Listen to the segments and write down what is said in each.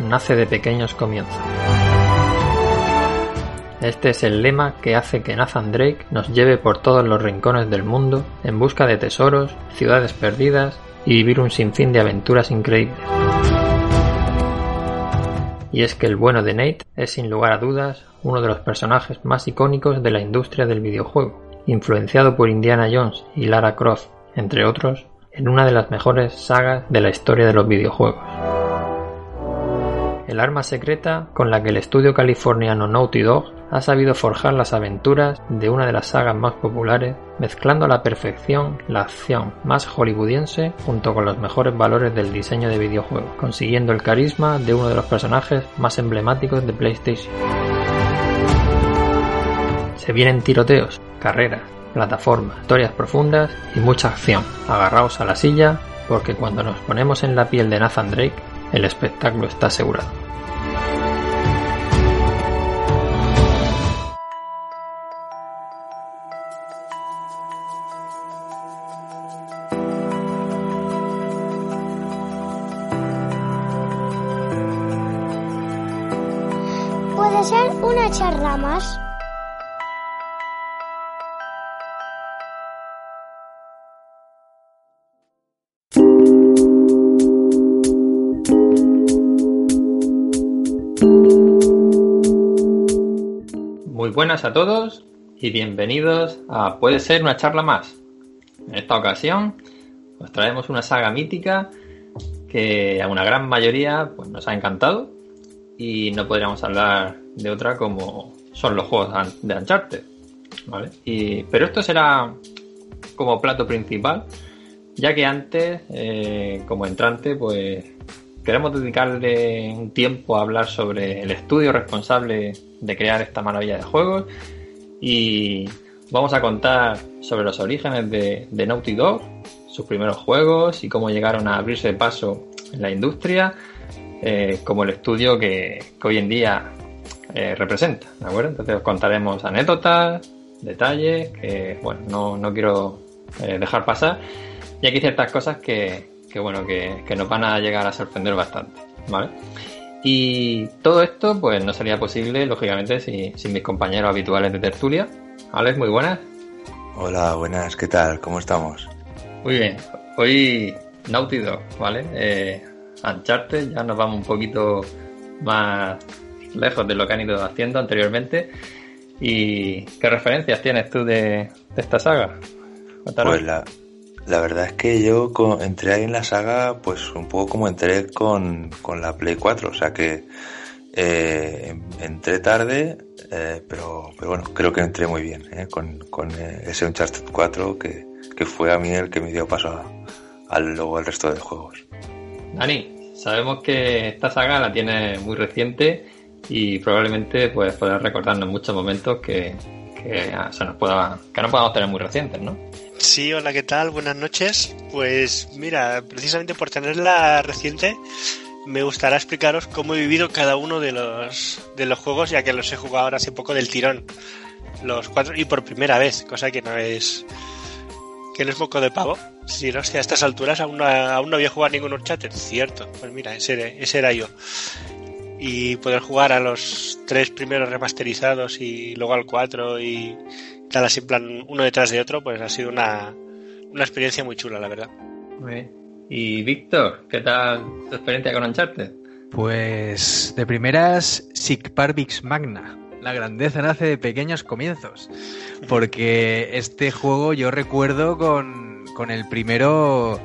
nace de pequeños comienzos. Este es el lema que hace que Nathan Drake nos lleve por todos los rincones del mundo en busca de tesoros, ciudades perdidas y vivir un sinfín de aventuras increíbles. Y es que el bueno de Nate es sin lugar a dudas uno de los personajes más icónicos de la industria del videojuego, influenciado por Indiana Jones y Lara Croft, entre otros, en una de las mejores sagas de la historia de los videojuegos el arma secreta con la que el estudio californiano Naughty Dog ha sabido forjar las aventuras de una de las sagas más populares, mezclando a la perfección la acción más hollywoodiense junto con los mejores valores del diseño de videojuegos, consiguiendo el carisma de uno de los personajes más emblemáticos de PlayStation. Se vienen tiroteos, carreras, plataformas, historias profundas y mucha acción. Agarraos a la silla porque cuando nos ponemos en la piel de Nathan Drake, el espectáculo está asegurado. ¿Puede ser una charla más? Muy buenas a todos y bienvenidos a Puede ser una charla más. En esta ocasión os traemos una saga mítica que a una gran mayoría pues, nos ha encantado y no podríamos hablar de otra como son los juegos de Uncharted. ¿vale? Y, pero esto será como plato principal, ya que antes, eh, como entrante, pues queremos dedicarle un tiempo a hablar sobre el estudio responsable de crear esta maravilla de juegos y vamos a contar sobre los orígenes de, Naughty Dog, sus primeros juegos y cómo llegaron a abrirse paso en la industria eh, como el estudio que, hoy en día eh, representa. Entonces os contaremos anécdotas, detalles que, bueno, no, no quiero eh, dejar pasar y aquí ciertas cosas que, que bueno, que, que, nos van a llegar a sorprender bastante, ¿vale? Y todo esto, pues no sería posible, lógicamente, si, sin mis compañeros habituales de tertulia. Alex, muy buenas. Hola, buenas, ¿qué tal? ¿Cómo estamos? Muy bien. Hoy Naughty ¿vale? Eh, Uncharted, ya nos vamos un poquito más lejos de lo que han ido haciendo anteriormente. ¿Y qué referencias tienes tú de, de esta saga? Cuéntanos. Pues la, la verdad es que yo con, entré ahí en la saga, pues un poco como entré con, con la Play 4, o sea que eh, entré tarde, eh, pero, pero bueno, creo que entré muy bien eh, con, con ese Uncharted 4 que, que fue a mí el que me dio paso a, a luego al resto de juegos. Dani, sabemos que esta saga la tiene muy reciente y probablemente pues podrás recordarnos muchos momentos que, que, se nos que no podamos tener muy recientes, ¿no? Sí, hola, ¿qué tal? Buenas noches. Pues mira, precisamente por tenerla reciente, me gustaría explicaros cómo he vivido cada uno de los, de los juegos, ya que los he jugado ahora hace poco del tirón. Los cuatro, y por primera vez, cosa que no es. que no es poco de pavo. Si no, si a estas alturas aún no, aún no había jugado ningún Uncharted, cierto. Pues mira, ese, ese era yo. Y poder jugar a los tres primeros remasterizados y luego al cuatro y tal así en plan uno detrás de otro, pues ha sido una, una experiencia muy chula, la verdad. Muy bien. Y Víctor, ¿qué tal tu experiencia con Uncharted? Pues de primeras, Sic Parvix Magna. La grandeza nace de pequeños comienzos. Porque este juego yo recuerdo con, con el primero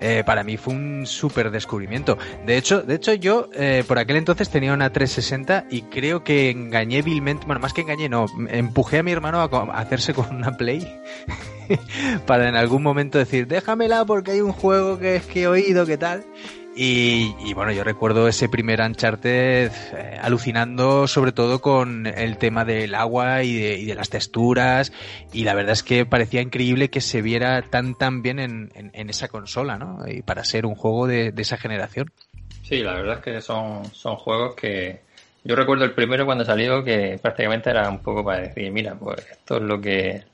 eh, para mí fue un súper descubrimiento. De hecho, de hecho yo eh, por aquel entonces tenía una 360 y creo que engañé vilmente, bueno, más que engañé, no, empujé a mi hermano a, hacerse con una Play para en algún momento decir, déjamela porque hay un juego que es que he oído, que tal. Y, bueno, yo recuerdo ese primer Uncharted eh, alucinando sobre todo con el tema del agua y de, y de, las texturas y la verdad es que parecía increíble que se viera tan tan bien en, en, esa consola, ¿no? Y para ser un juego de, de, esa generación. Sí, la verdad es que son, son juegos que yo recuerdo el primero cuando salió que prácticamente era un poco para decir, mira, pues esto es lo que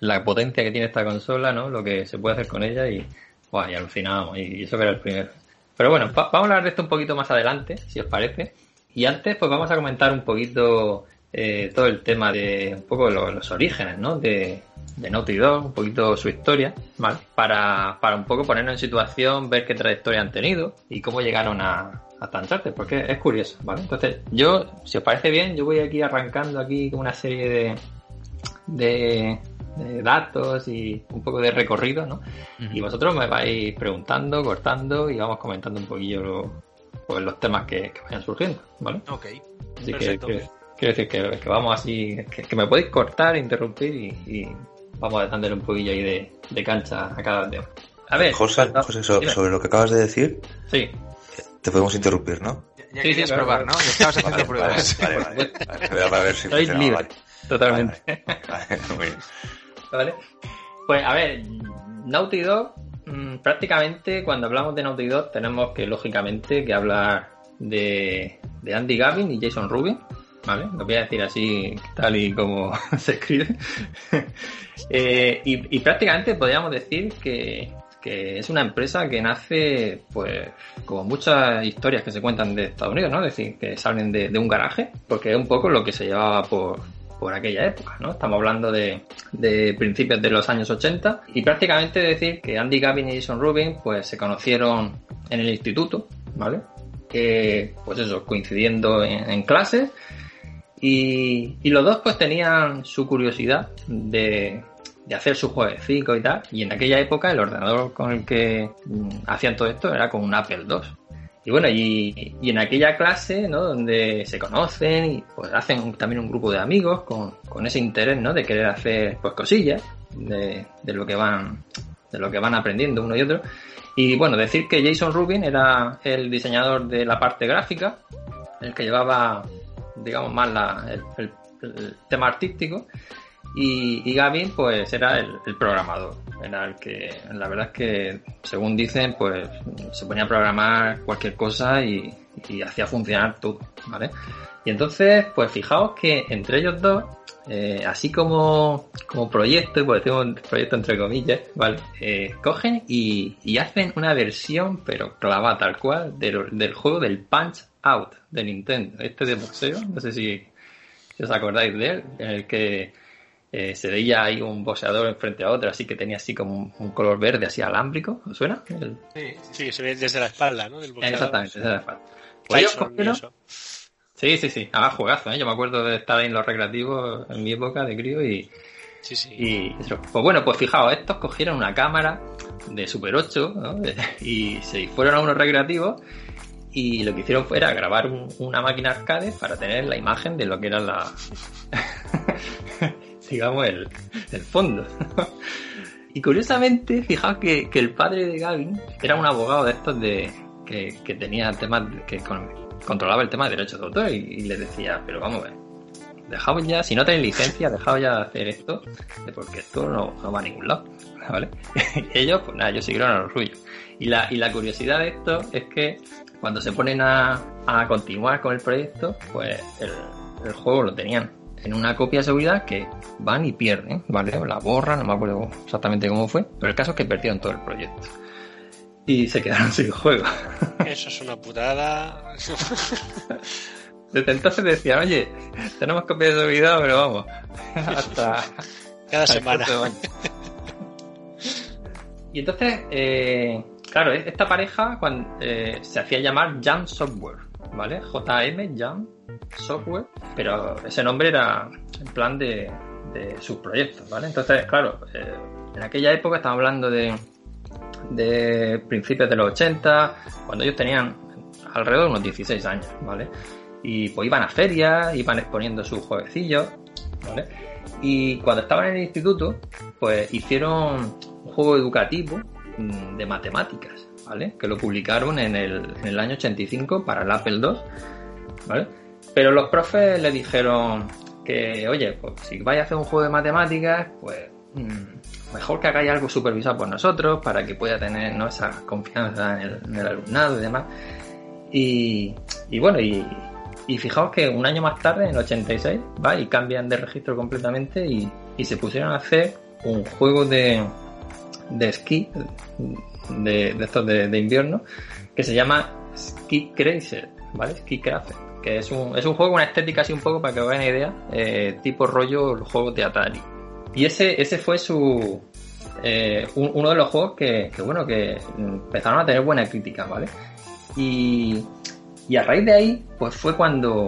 la potencia que tiene esta consola, ¿no? Lo que se puede hacer con ella y, wow, y alucinábamos y eso que era el primero. Pero bueno, va- vamos a hablar de esto un poquito más adelante, si os parece. Y antes, pues vamos a comentar un poquito eh, todo el tema de un poco lo- los orígenes, ¿no? De, de Naughty Dog, un poquito su historia, ¿vale? Para, para un poco ponernos en situación, ver qué trayectoria han tenido y cómo llegaron a, hasta Uncharted, porque es curioso, ¿vale? Entonces, yo, si os parece bien, yo voy aquí arrancando aquí una serie de, de, de datos y un poco de recorrido, ¿no? Y vosotros me vais preguntando, cortando y vamos comentando un poquillo lo- pues, los temas que, que vayan surgiendo, ¿vale? Ok. Así que, Perfecto. que- quiero decir que, que vamos así, que, que me podéis cortar, interrumpir y, y vamos dándole un poquillo ahí de, de cancha a cada tema. A ver, José, José, so- sobre lo que acabas de decir, Sí, te podemos interrumpir, ¿no? Ya Sí, sí, querías claro, probar. ¿no? Ya estabas haciendo Vale, pruebas. Vale, vale, vale, vale. Para ver si sois funcionaba, libres, vale. totalmente. Vale, vale, muy bien. ¿Vale? Pues a ver, Naughty Dog, mm, prácticamente cuando hablamos de Naughty Dog tenemos que lógicamente que hablar de, de Andy Gavin y Jason Rubin, ¿vale? Lo voy a decir así tal y como se escribe. Eh, y, prácticamente podríamos decir que, que es una empresa que nace, pues, como muchas historias que se cuentan de Estados Unidos, ¿no? Es decir, que salen de, de un garaje, porque es un poco lo que se llevaba por, por aquella época, ¿no? Estamos hablando de, de principios de los años 80 y prácticamente decir que Andy Gavin y Jason Rubin pues se conocieron en el instituto, ¿vale? Pues eso, coincidiendo en, en clases y, y los dos pues tenían su curiosidad de, de hacer su jueguecito y tal y en aquella época el ordenador con el que mm, hacían todo esto era con un Apple II. Y bueno, y, en aquella clase, ¿no? Donde se conocen y pues hacen también un grupo de amigos con, con ese interés, ¿no? De querer hacer pues cosillas de, de lo que van de lo que van aprendiendo uno y otro. Y bueno, decir que Jason Rubin era el diseñador de la parte gráfica, el que llevaba, digamos, más la, el, tema artístico. Y, y Gavin, pues era el programador. Era el que, la verdad es que, según dicen, pues se ponía a programar cualquier cosa y, hacía funcionar todo, ¿vale? Y entonces, pues fijaos que entre ellos dos, eh, así como, como proyecto, por decir un proyecto entre comillas, ¿vale? Eh, cogen y, hacen una versión, pero clavada tal cual, del, del juego del Punch Out de Nintendo. Este de boxeo, no sé si, si os acordáis de él, en el que eh, se veía ahí un boxeador enfrente a otro, así que tenía así como un, un color verde, así alámbrico, ¿os suena? El- Sí, Sí, se ve desde la espalda, ¿no? Del boxeador. Exactamente, era la falta. Pues ellos cogieron-. Sí, sí, sí. Además, juegazo, ¿eh? Yo me acuerdo de estar ahí en los recreativos en mi época de crío y, Sí, sí. y eso. Pues bueno, pues fijaos, estos cogieron una cámara de Super 8 ¿no? y se fueron a unos recreativos y lo que hicieron fue era grabar un- una máquina arcade para tener la imagen de lo que era la... digamos, el, el fondo. y curiosamente, fijaos que, que el padre de Gavin era un abogado de estos de que, que tenía temas, que con- controlaba el tema de derechos de autor y, y les decía, pero vamos a ver, ya, si no tenéis licencia, dejaos ya de hacer esto, porque esto no, no va a ningún lado, ¿vale? ellos, pues nada, ellos siguieron a lo suyo. Y la, y la curiosidad de esto es que cuando se ponen a, a continuar con el proyecto, pues el, el juego lo tenían en una copia de seguridad que van y pierden, ¿vale? La borran, no me acuerdo exactamente cómo fue, pero el caso es que perdieron todo el proyecto. Y se quedaron sin juego. Eso es una putada. Desde entonces decían, oye, tenemos copia de seguridad, pero vamos, hasta, Cada semana. Y entonces, eh, claro, esta pareja cuando, eh, se hacía llamar Jam Software, ¿vale? JM Jam Software, pero ese nombre era en plan de, sus proyectos, ¿vale? Entonces, claro, eh, en aquella época estamos hablando de, de principios de los 80, cuando ellos tenían alrededor de unos 16 años, ¿vale? Y pues iban a ferias, iban exponiendo sus jueguecillos, ¿vale? Y cuando estaban en el instituto, pues hicieron un juego educativo mm, de matemáticas, ¿vale? Que lo publicaron en el, en el año 85 para el Apple II, ¿vale? Pero los profes le dijeron que, oye, pues si vais a hacer un juego de matemáticas, pues mm, mejor que hagáis algo supervisado por nosotros para que pueda tener esa confianza en el, en el alumnado y demás. Y, y bueno, y, y fijaos que un año más tarde, en el 86, va y cambian de registro completamente y, y se pusieron a hacer un juego de, de esquí, de, estos de, invierno, que se llama Ski Crazer, ¿vale? Ski que es un, es un juego con una estética así un poco, para que os hagan idea, eh, tipo rollo los juegos de Atari. Y ese, ese fue su, eh, uno de los juegos que, bueno, que empezaron a tener buena crítica, ¿vale? Y, y a raíz de ahí, pues fue cuando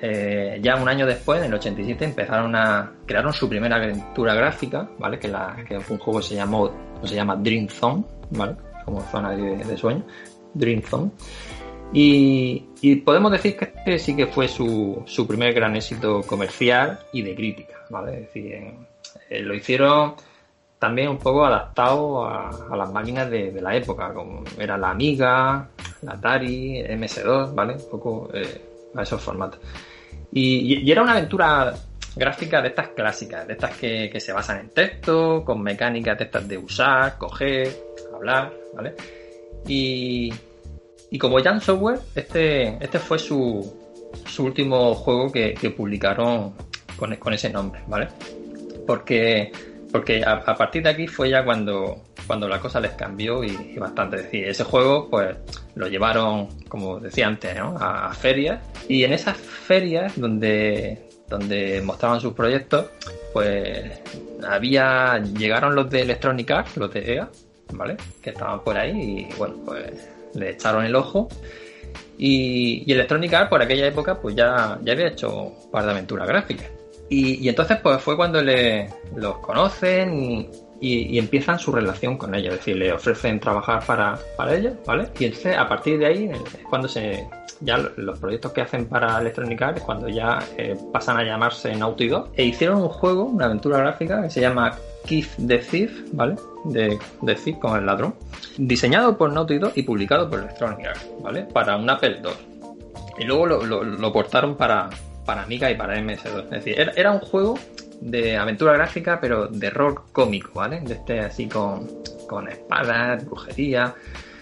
eh, ya un año después, en el 87, empezaron a crearon su primera aventura gráfica, ¿vale? Que, la, que un juego se llamó, se llama Dream Zone, Como zona de, sueño, Dream Zone. Y, podemos decir que este sí que fue su, su primer gran éxito comercial y de crítica, ¿vale? Es decir, eh, lo hicieron también un poco adaptado a, las máquinas de, la época, como era la Amiga, la Atari, MS2, ¿vale? Un poco eh, a esos formatos. Y, y, era una aventura gráfica de estas clásicas, de estas que, que, se basan en texto, con mecánicas de estas de usar, coger, Y, como Jan Software, este, este fue su, su último juego que, publicaron con, con, ese nombre, ¿vale? Porque, porque a, partir de aquí fue ya cuando, cuando la cosa les cambió y, bastante. Decir, ese juego, pues lo llevaron, como decía antes, ¿no? a, a ferias y en esas ferias donde, donde mostraban sus proyectos, pues había llegaron los de Electronic Arts, los de EA, ¿vale? Que estaban por ahí y bueno, pues le echaron el ojo. Y, y Electronic Arts por aquella época pues ya, ya había hecho un par de aventuras gráficas. Y, y entonces pues fue cuando le, los conocen y, y, empiezan su relación con ellos, es decir, le ofrecen trabajar para, para ellos, ¿vale? Y entonces a partir de ahí es cuando se ya los proyectos que hacen para Electronic Arts es cuando ya eh, pasan a llamarse Naughty Dog e hicieron un juego, una aventura gráfica que se llama Keith the Thief, ¿vale? De, Thief con el ladrón, diseñado por Naughty Dog y publicado por Electronic Arts, ¿vale? Para un Apple II. Y luego lo portaron para, para Amiga y para MS2. Es decir, era, era un juego de aventura gráfica, pero de rol cómico, ¿vale? De este así con, con espadas, brujería.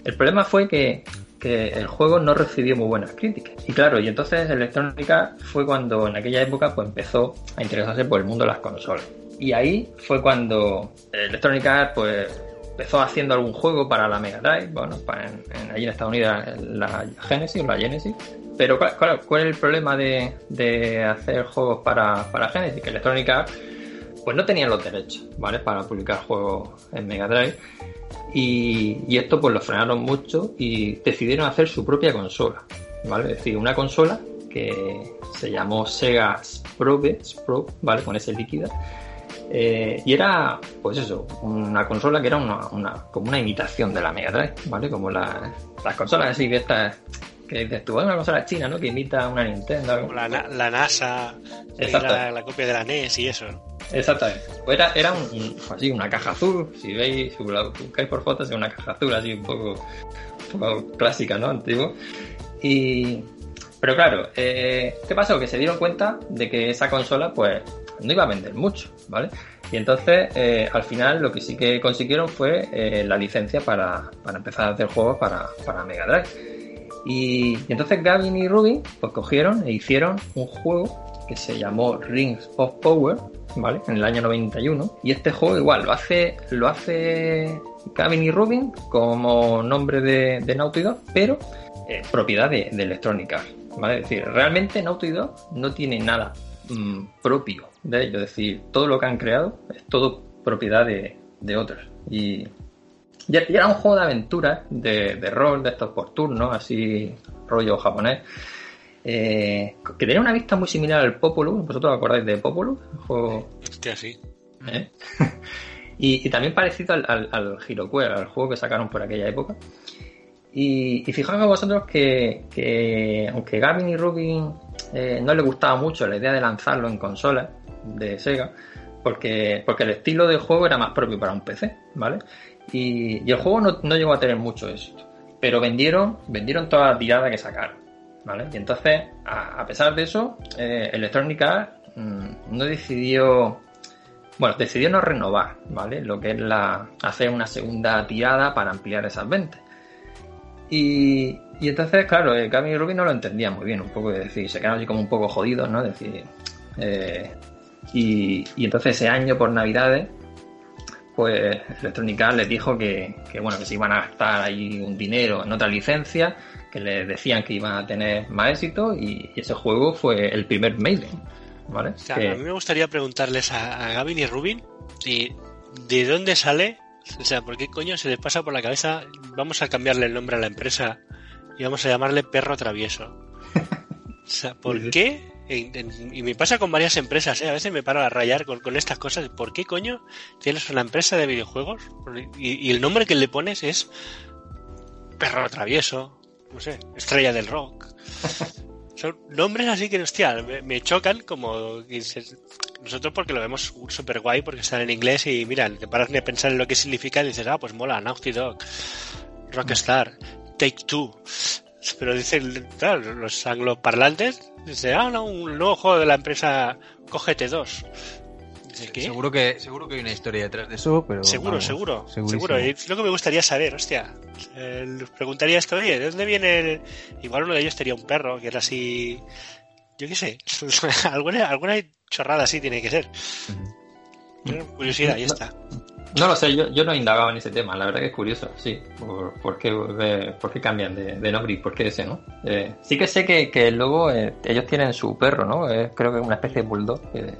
El problema fue que, que, el juego no recibió muy buenas críticas. Y claro, y entonces Electronic Arts fue cuando en aquella época pues empezó a interesarse por el mundo de las consolas. Y ahí fue cuando Electronic Arts pues empezó haciendo algún juego para la Mega Drive, bueno, en, allí en Estados Unidos la Genesis o la Genesis, pero claro, ¿cuál es el problema de, de hacer juegos para, para, Genesis? Que Electronic Arts pues no tenían los derechos, ¿vale? Para publicar juegos en Mega Drive. Y, y, esto pues lo frenaron mucho y decidieron hacer su propia consola, ¿vale? Es decir, una consola que se llamó Sega Sprobe, Sprobe ¿vale? Con ese líquido. Eh, y era, pues eso, una consola que era una, una, como una imitación de la Mega Drive, ¿vale? Como la, las consolas así de estas que dices tú, es una consola china, ¿no? Que imita una Nintendo. Como la, la NASA, la, la, copia de la NES y eso. Exactamente. Pues era, era un, así, una caja azul, si veis, si buscáis por fotos, es una caja azul así un poco, un poco clásica, ¿no? Antiguo. Y... Pero claro, eh, ¿qué pasó? Que se dieron cuenta de que esa consola, pues, no iba a vender mucho, ¿vale? Y entonces, eh, al final, lo que sí que consiguieron fue eh, la licencia para, para, empezar a hacer juegos para, para Mega Drive. Y, entonces Gavin y Rubin pues cogieron e hicieron un juego que se llamó Rings of Power, ¿vale? En el año 91. Y este juego igual lo hace, lo hace Gavin y Rubin como nombre de, de Naughty Dog, pero propiedad de, de, Electronic Arts, ¿vale? Es decir, realmente Naughty Dog no tiene nada mmm, propio de ello. Es decir, todo lo que han creado es todo propiedad de, de otros. Y y era un juego de aventuras, de, de, rol, de estos por turnos, así rollo japonés, eh, que tenía una vista muy similar al Populus. ¿Vosotros os acordáis de Populus? El juego... Hostia, sí. ¿Eh? y, y, también parecido al, al, al al juego que sacaron por aquella época. Y, y fijaos vosotros que, que, aunque Gavin y Rubin eh, no les gustaba mucho la idea de lanzarlo en consolas de Sega, porque, porque el estilo de juego era más propio para un PC, ¿vale? Y, y el juego no, no, llegó a tener mucho éxito. Pero vendieron, vendieron toda la tirada que sacaron. ¿vale? Y entonces, a, a pesar de eso, eh, Electronic Arts mmm, no decidió. Bueno, decidió no renovar, ¿vale? Lo que es la. hacer una segunda tirada para ampliar esas ventas. Y, y entonces, claro, eh, Gavin y Rubin no lo entendía muy bien, un poco de decir, se quedaron así como un poco jodidos, ¿no? decir. Eh, y, y entonces ese año por Navidades pues Electronic Arts les dijo que, que, bueno, que se iban a gastar ahí un dinero en otra licencia, que les decían que iban a tener más éxito y, y ese juego fue el primer Maiden. ¿vale? O sea, Que- A mí me gustaría preguntarles a, a Gavin y Rubin si de dónde sale, o sea, ¿por qué coño se les pasa por la cabeza vamos a cambiarle el nombre a la empresa y vamos a llamarle Perro Travieso? O sea, ¿por qué? En- en- y me pasa con varias empresas, ¿eh? a veces me paro a rayar con, con estas cosas. ¿Por qué coño tienes una empresa de videojuegos y, y el nombre que le pones es Perro Travieso, no sé, Estrella del Rock? Son nombres así que, hostia, me, me chocan como... Nosotros porque lo vemos súper guay porque están en inglés y mira, te paras ni a pensar en lo que significa y dices, ah, pues mola, Naughty Dog, Rockstar, Take Two. Pero dicen, claro, los angloparlantes, dicen, ah, no, un nuevo juego de la empresa Cógete 2. Dice, ¿qué? Seguro que, seguro que hay una historia detrás de eso, pero. Seguro, vamos, seguro, segurísimo. seguro. Y Es lo que me gustaría saber, hostia. Eh, les preguntaría esto, oye, ¿de dónde viene? el-?" Igual uno de ellos tenía un perro que era así. Yo qué sé. alguna, alguna chorrada así tiene que ser. Curiosidad, ya está. No lo sé, yo, yo no he indagado en ese tema, la verdad que es curioso, sí, por, por qué, eh, cambian de, de nombre y por qué ese, ¿no? Eh, sí que sé que, que el logo, eh, ellos tienen su perro, ¿no? Es- creo que es una especie de bulldog eh,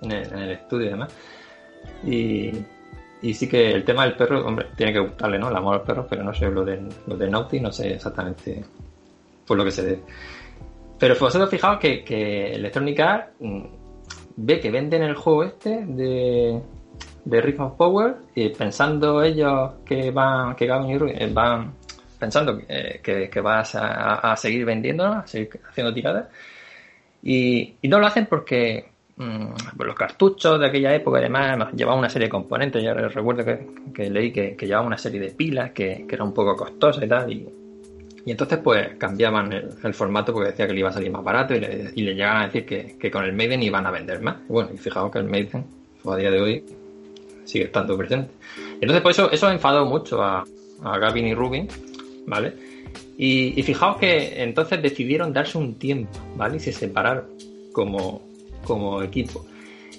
en, el, en el estudio y demás. Y, y sí que el tema del perro, hombre, tiene que gustarle, ¿no? El amor al perro, pero no sé, lo de, lo de Naughty no sé exactamente por lo que se debe. Pero vosotros fijaos que, que Electronic Arts mm, ve que venden el juego este de, de Ring of Power y pensando ellos que van, que Gavin y eh, van pensando que, que, que vas a, seguir vendiendo, a seguir haciendo tiradas. Y, y no lo hacen porque mm, pues los cartuchos de aquella época además llevaban una serie de componentes. Yo recuerdo que, que leí que, que llevaban una serie de pilas que, que era un poco costosa y tal. Y, y entonces pues cambiaban el, formato porque decía que le iba a salir más barato y le, llegaban a decir que, con el Maiden iban a vender más. Bueno, y fijaos que el Maiden a día de hoy sigue estando presente. Entonces, por eso, eso ha enfadado mucho a, a Gavin y Rubin, ¿vale? Y, y fijaos que entonces decidieron darse un tiempo, ¿vale? Y se separaron como, como equipo.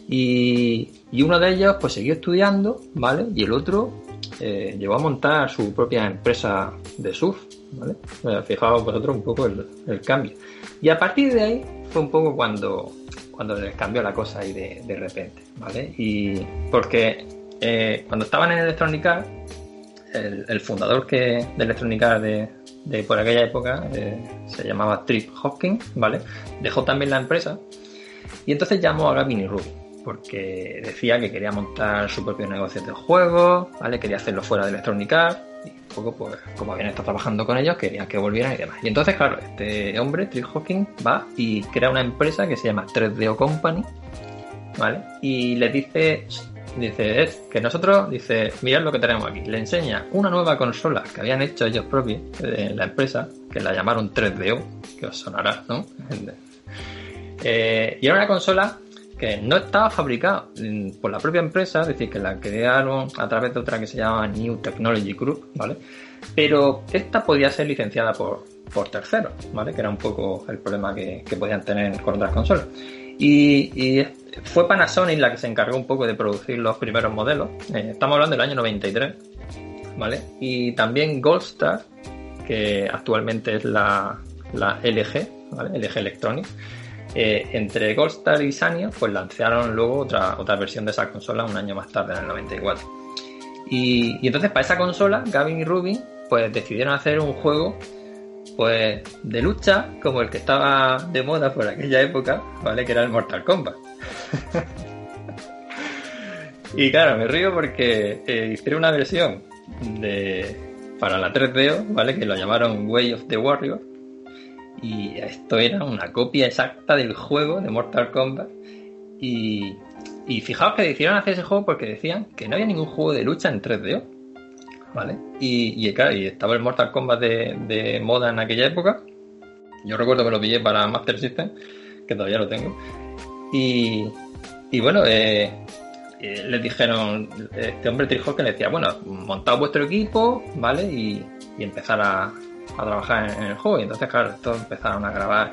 Y, y uno de ellos pues siguió estudiando, ¿vale? Y el otro eh, llegó a montar su propia empresa de surf, ¿vale? Eh, fijaos vosotros un poco el, el cambio. Y a partir de ahí fue un poco cuando, cuando les cambió la cosa ahí de, de repente, ¿vale? Y porque eh, cuando estaban en Electronic Arts, el, fundador que, de Electronic de, por aquella época eh, se llamaba Trip Hopkins, ¿vale? Dejó también la empresa y entonces llamó a Gavin y Rubin porque decía que quería montar su propio negocio de juegos, ¿vale? Quería hacerlo fuera de Electronic y un poco, pues, como habían estado trabajando con ellos, querían que volvieran y demás. Y entonces, claro, este hombre, Trip Hawking, va y crea una empresa que se llama 3DO Company, ¿vale? Y le dice, dice, "Eh, que nosotros, dice, mirad lo que tenemos aquí. Le enseña una nueva consola que habían hecho ellos propios, de la empresa, que la llamaron 3DO, que os sonará, ¿no? Eh, y era una consola que no estaba fabricada mm, por la propia empresa, es decir, que la crearon a través de otra que se llama New Technology Group, ¿vale? Pero esta podía ser licenciada por, por terceros, ¿vale? Que era un poco el problema que, que podían tener con otras consolas. Y, y fue Panasonic la que se encargó un poco de producir los primeros modelos. Eh, estamos hablando del año 93, ¿vale? Y también Goldstar, que actualmente es la, LG, ¿vale? LG Electronics. Eh, entre Goldstar y Sanyo, pues lanzaron luego otra, otra versión de esa consola un año más tarde, en el 94. Y, y entonces para esa consola, Gavin y Rubin, pues decidieron hacer un juego pues de lucha como el que estaba de moda por aquella época, ¿vale? Que era el Mortal Kombat. Y claro, me río porque eh, hicieron una versión de para la 3DO, ¿vale? Que lo llamaron Way of the Warrior. Y esto era una copia exacta del juego de Mortal Kombat. Y, y fijaos que decidieron hacer ese juego porque decían que no había ningún juego de lucha en 3DO. ¿Vale? Y, y, claro, y estaba el Mortal Kombat de, de, moda en aquella época. Yo recuerdo que lo pillé para Master System, que todavía lo tengo. Y, bueno, eh, eh, les dijeron, este hombre Trijo que le decía, bueno, montad vuestro equipo, ¿vale? Y, empezar a, trabajar en, el juego. Y entonces, claro, estos empezaron a grabar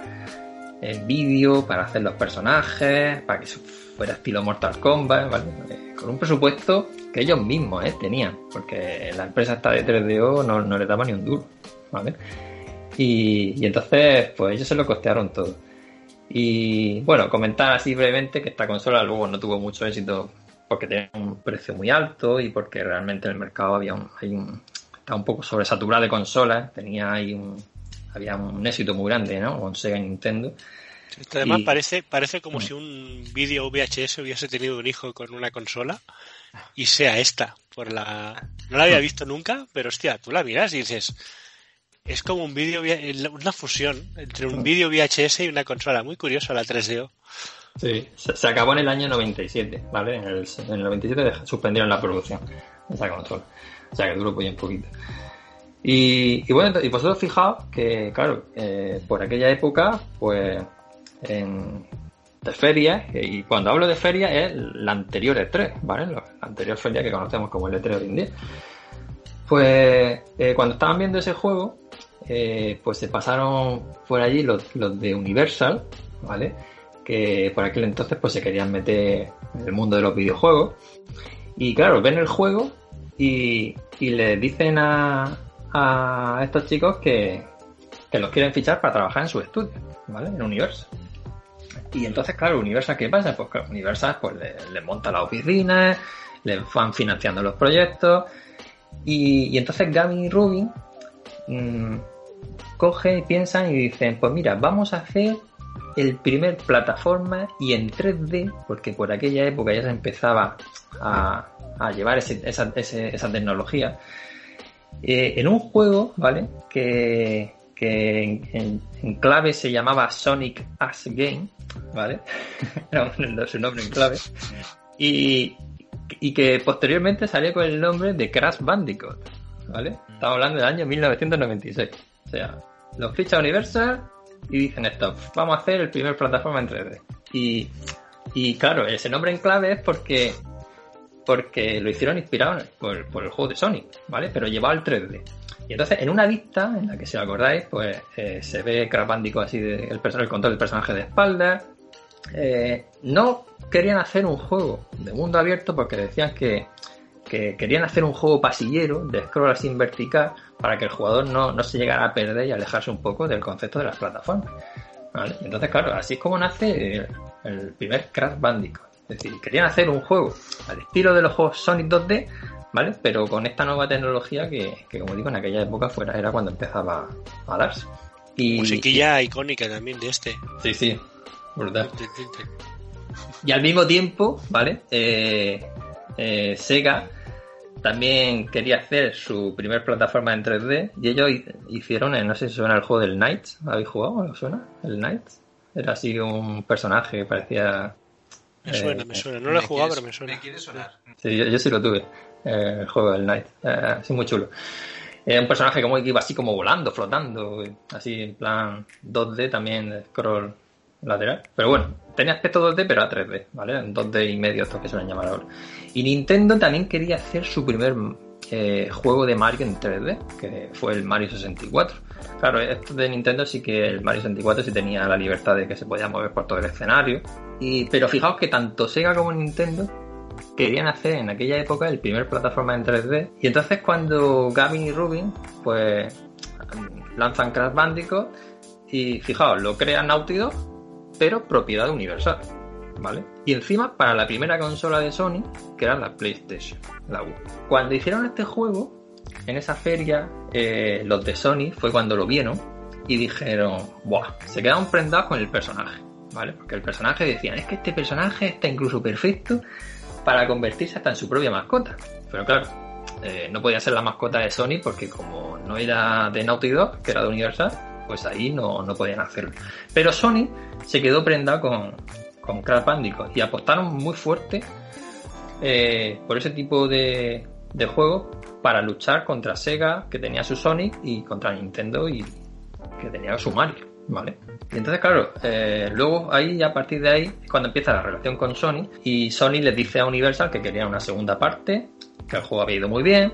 el vídeo para hacer los personajes, para que fuera estilo Mortal Kombat, ¿vale? Eh, con un presupuesto que ellos mismos tenían, porque la empresa esta de 3DO no, no le daba ni un duro, ¿vale? Y entonces, pues ellos se lo costearon todo. Y bueno, comentar así brevemente que esta consola luego no tuvo mucho éxito porque tenía un precio muy alto y porque realmente en el mercado había un, hay un estaba un poco sobresaturado de consolas, tenía ahí un, había un éxito muy grande, ¿no? Con Sega y Nintendo. Esto además Y- parece, parece como Mm. si un vídeo VHS hubiese tenido un hijo con una consola y sea esta. Por la... No la había visto nunca, pero hostia, tú la miras y dices, es como un vídeo, vi- una fusión entre un vídeo VHS y una consola. Muy curioso la 3DO. Sí, se, acabó en el año 97, ¿vale? En el, en el 97 dej- suspendieron la producción de esa consola. O sea que duró muy un poquito. Y, y bueno, y vosotros fijaos que, claro, eh, por aquella época, pues, en, de ferias, y cuando hablo de feria es la anterior E3, ¿vale? La anterior feria que conocemos como el E3 hoy en día. Pues, eh, cuando estaban viendo ese juego, eh, pues se pasaron por allí los, de Universal, ¿vale? que por aquel entonces pues se querían meter en el mundo de los videojuegos. Y claro, ven el juego y, y le dicen a, estos chicos que, que los quieren fichar para trabajar en su estudio, ¿vale? En Universal. Y entonces, claro, Universal, ¿qué pasa? Pues claro, Universal pues le, le monta la oficina, le van financiando los proyectos. Y, y entonces Gavin y Rubin mm, cogen y piensan y dicen, pues mira, vamos a hacer el primer plataforma y en 3D, porque por aquella época ya se empezaba a, llevar esa, tecnología, eh, en un juego, ¿vale? Que, en, clave se llamaba Sonic As Game, ¿vale? Era su nombre en clave. Y, y que posteriormente salió con el nombre de Crash Bandicoot, ¿vale? Estamos hablando del año 1996. O sea, los ficha Universal y dicen stop, vamos a hacer el primer plataforma en 3D. Y, y claro, ese nombre en clave es porque porque lo hicieron inspirado por, por el juego de Sonic, ¿vale? Pero llevado al 3D. Y entonces, en una vista, en la que si acordáis, pues eh, se ve Crash Bandicoot así, de, el control del personaje de espalda. Eh, no querían hacer un juego de mundo abierto porque decían que, que querían hacer un juego pasillero de scroll así en vertical para que el jugador no, no se llegara a perder y alejarse un poco del concepto de las plataformas. ¿vale? Entonces, claro, así es como nace el, el primer Crash Bandicoot. Es decir, querían hacer un juego al estilo de los juegos Sonic 2D, ¿vale? Pero con esta nueva tecnología que, que, como digo, en aquella época fuera, era cuando empezaba a darse. Y, Musiquilla icónica también de este. Sí, sí, brutal. Y al mismo tiempo, ¿vale? Eh, eh, Sega también quería hacer su primer plataforma en 3D y ellos hi- hicieron, eh, no sé si suena el juego del Knights, ¿habéis jugado? ¿Os suena? El Knights. Era así un personaje que parecía... Me suena, eh, me suena. No lo he jugado, quieres- pero me suena. Me quiere sonar. Sí, yo, yo sí lo tuve, eh, el juego del Knight. Eh, sí, muy chulo. Era un personaje como que iba así como volando, flotando, así en plan 2D también, de scroll lateral. Pero bueno, tenía aspecto 2D, pero a 3D, ¿vale? En 2D y medio, esto que suelen llamar ahora. Y Nintendo también quería hacer su primer eh, juego de Mario en 3D, que fue el Mario 64. Claro, esto de Nintendo sí que el Mario 64 sí tenía la libertad de que se podía mover por todo el escenario. Y, pero fijaos que tanto Sega como Nintendo querían hacer en aquella época el primer plataforma en 3D. Y entonces cuando Gavin y Rubin pues lanzan Crash Bandicoot y fijaos, lo crean Naughty Dog, pero propiedad Universal. ¿Vale? Y encima para la primera consola de Sony, que era la PlayStation, la 1. Cuando hicieron este juego, en esa feria, eh, los de Sony fue cuando lo vieron y dijeron, ¡buah! Se quedaron prendados con el personaje, ¿vale? Porque el personaje decían, es que este personaje está incluso perfecto para convertirse hasta en su propia mascota. Pero claro, eh, no podía ser la mascota de Sony porque como no era de Naughty Dog, que era de Universal, pues ahí no, no podían hacerlo. Pero Sony se quedó prendado con, con Crash Bandicoot y apostaron muy fuerte eh, por ese tipo de, de juegos para luchar contra Sega, que tenía su Sonic, y contra Nintendo, y que tenía su Mario, ¿vale? Y entonces, claro, eh, luego ahí, a partir de ahí, es cuando empieza la relación con Sony, y Sony les dice a Universal que quería una segunda parte, que el juego había ido muy bien,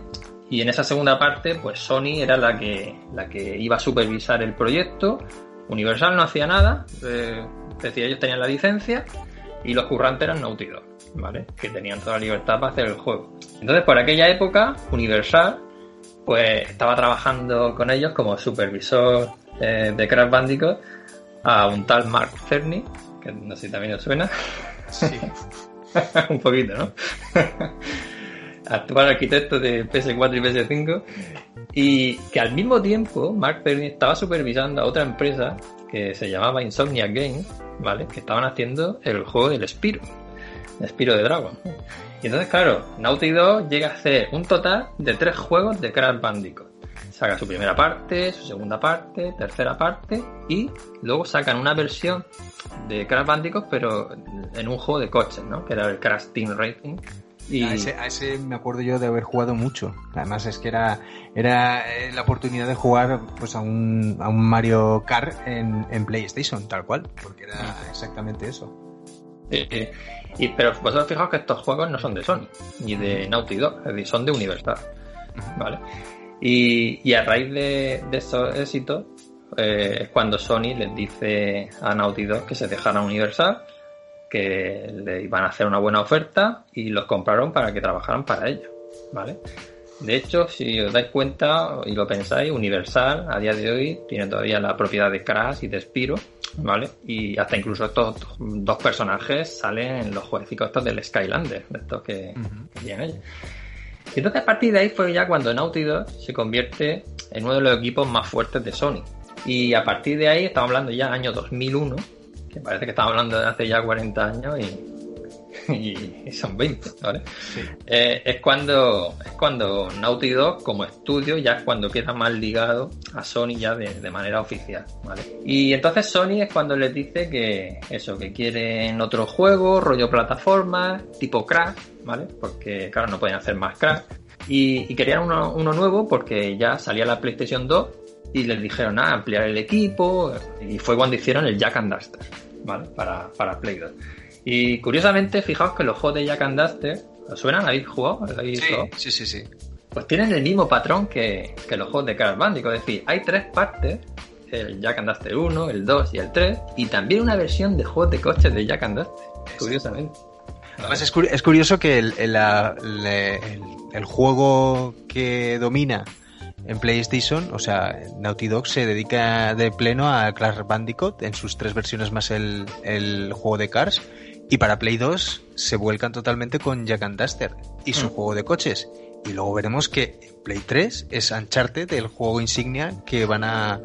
y en esa segunda parte, pues Sony era la que, la que iba a supervisar el proyecto, Universal no hacía nada, eh, es decir, ellos tenían la licencia, y los currantes eran Naughty Dog. ¿vale? Que tenían toda la libertad para hacer el juego. Entonces, por aquella época, Universal, pues estaba trabajando con ellos como supervisor eh, de Crash Bandicoot a un tal Mark Cerny, que no sé si también os suena. Sí. un poquito, ¿no? Actual arquitecto de PS4 y PS5. Y que al mismo tiempo Mark Cerny estaba supervisando a otra empresa que se llamaba Insomnia Games, ¿vale? Que estaban haciendo el juego del Spiro. El Spiro de Dragon. Y entonces, claro, Naughty Dog llega a hacer un total de tres juegos de Crash Bandicoot. Saca su primera parte, su segunda parte, tercera parte y luego sacan una versión de Crash Bandicoot pero en un juego de coches, ¿no? Que era el Crash Team Racing. Y A, ese, a ese me acuerdo yo de haber jugado mucho. Además es que era, era eh, la oportunidad de jugar pues a un, a un Mario Kart en, en PlayStation, tal cual, porque era exactamente eso. Eh, eh, y, pero vosotros fijaos que estos juegos no son de Sony, ni de Naughty Dog, es decir, son de Universal. ¿Vale? Y, y a raíz de, de esos éxitos, eh, es cuando Sony les dice a Naughty Dog que se dejaran Universal, que le iban a hacer una buena oferta y los compraron para que trabajaran para ellos. ¿Vale? De hecho, si os dais cuenta y lo pensáis, Universal a día de hoy tiene todavía la propiedad de Crash y de Spiro, ¿vale? Y hasta incluso estos dos personajes salen en los jueguecitos estos del Skylander, de estos que, que tienen ellos. Y entonces a partir de ahí fue ya cuando Naughty Dog se convierte en uno de los equipos más fuertes de Sony. Y a partir de ahí, estamos hablando ya año 2001, que parece que estamos hablando de hace ya 40 años y, y- y son 20, ¿vale? Eh, es cuando es cuando Naughty Dog como estudio ya es cuando queda más ligado a Sony ya de, de manera oficial, ¿vale? Y entonces Sony es cuando les dice que eso, que quieren otro juego, rollo plataforma, tipo Crash, ¿vale? Porque claro, no pueden hacer más Crash. Y, y querían uno, uno nuevo porque ya salía la PlayStation 2 y les dijeron, ah, ampliar el equipo. Y fue cuando hicieron el Jack and Duster, ¿vale? Para, para Play 2. Y curiosamente, fijaos que los juegos de Jack and Duster, ¿os suenan? ¿Habéis jugado? ¿Habéis Sí, jugado? sí, sí, sí. Pues tienen el mismo patrón que, que los juegos de Crash Bandicoot. Es decir, hay tres partes. El Jack and Duster 1, el 2 y el 3. Y también una versión de juegos de coches de Jack and Duster. Curiosamente. Además es, curi- es curioso que el- el juego que domina en PlayStation, o sea, Naughty Dog se dedica de pleno a Crash Bandicoot en sus tres versiones más el, el juego de Cars. Y para Play 2 se vuelcan totalmente con Jack and Duster y su Mm. juego de coches. Y luego veremos que en Play 3 es Uncharted, el juego insignia que van a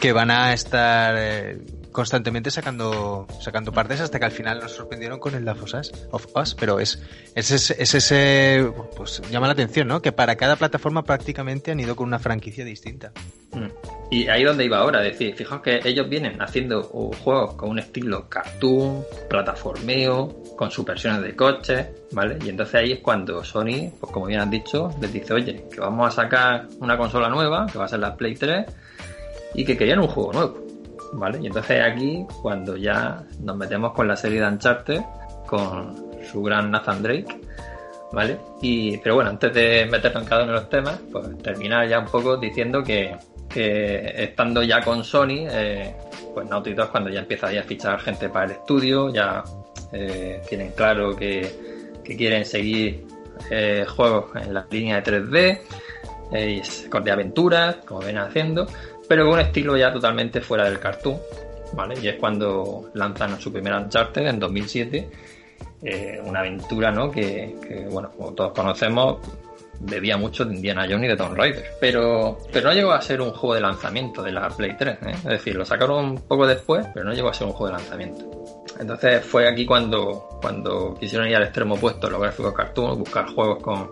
que van a estar eh, constantemente sacando sacando partes hasta que al final nos sorprendieron con el Last of Us, of Us, pero es, es, ese- es ese pues llama la atención, ¿no? Que para cada plataforma prácticamente han ido con una franquicia distinta. Mm. Y ahí donde iba ahora, es decir, fijaos que ellos vienen haciendo juegos con un estilo cartoon, plataformeo, con sus versiones de coches, ¿vale? Y entonces ahí es cuando Sony, pues como bien has dicho, les dice, oye, que vamos a sacar una consola nueva, que va a ser la Play 3, y que querían un juego nuevo, ¿vale? Y entonces aquí, cuando ya nos metemos con la serie de Uncharted, con su gran Nathan Drake, ¿vale? Y, pero bueno, antes de meternos en cada uno de los temas, pues terminar ya un poco diciendo que, estando ya con Sony, eh, pues Naughty Dog cuando ya empieza ya a fichar gente para el estudio, ya eh, tienen claro que, que quieren seguir eh, juegos en la línea de 3D, eh, de aventuras, como ven haciendo, pero con un estilo ya totalmente fuera del cartoon, ¿vale? Y es cuando lanzan su primer Uncharted en 2007, eh, una aventura, ¿no? Que, que, bueno, como todos conocemos, bebía mucho de Indiana Jones y de Tomb Raider, pero, pero no llegó a ser un juego de lanzamiento de la Play 3, ¿eh? es decir, lo sacaron un poco después, pero no llegó a ser un juego de lanzamiento. Entonces fue aquí cuando, cuando quisieron ir al extremo opuesto, los gráficos cartoon, buscar juegos con,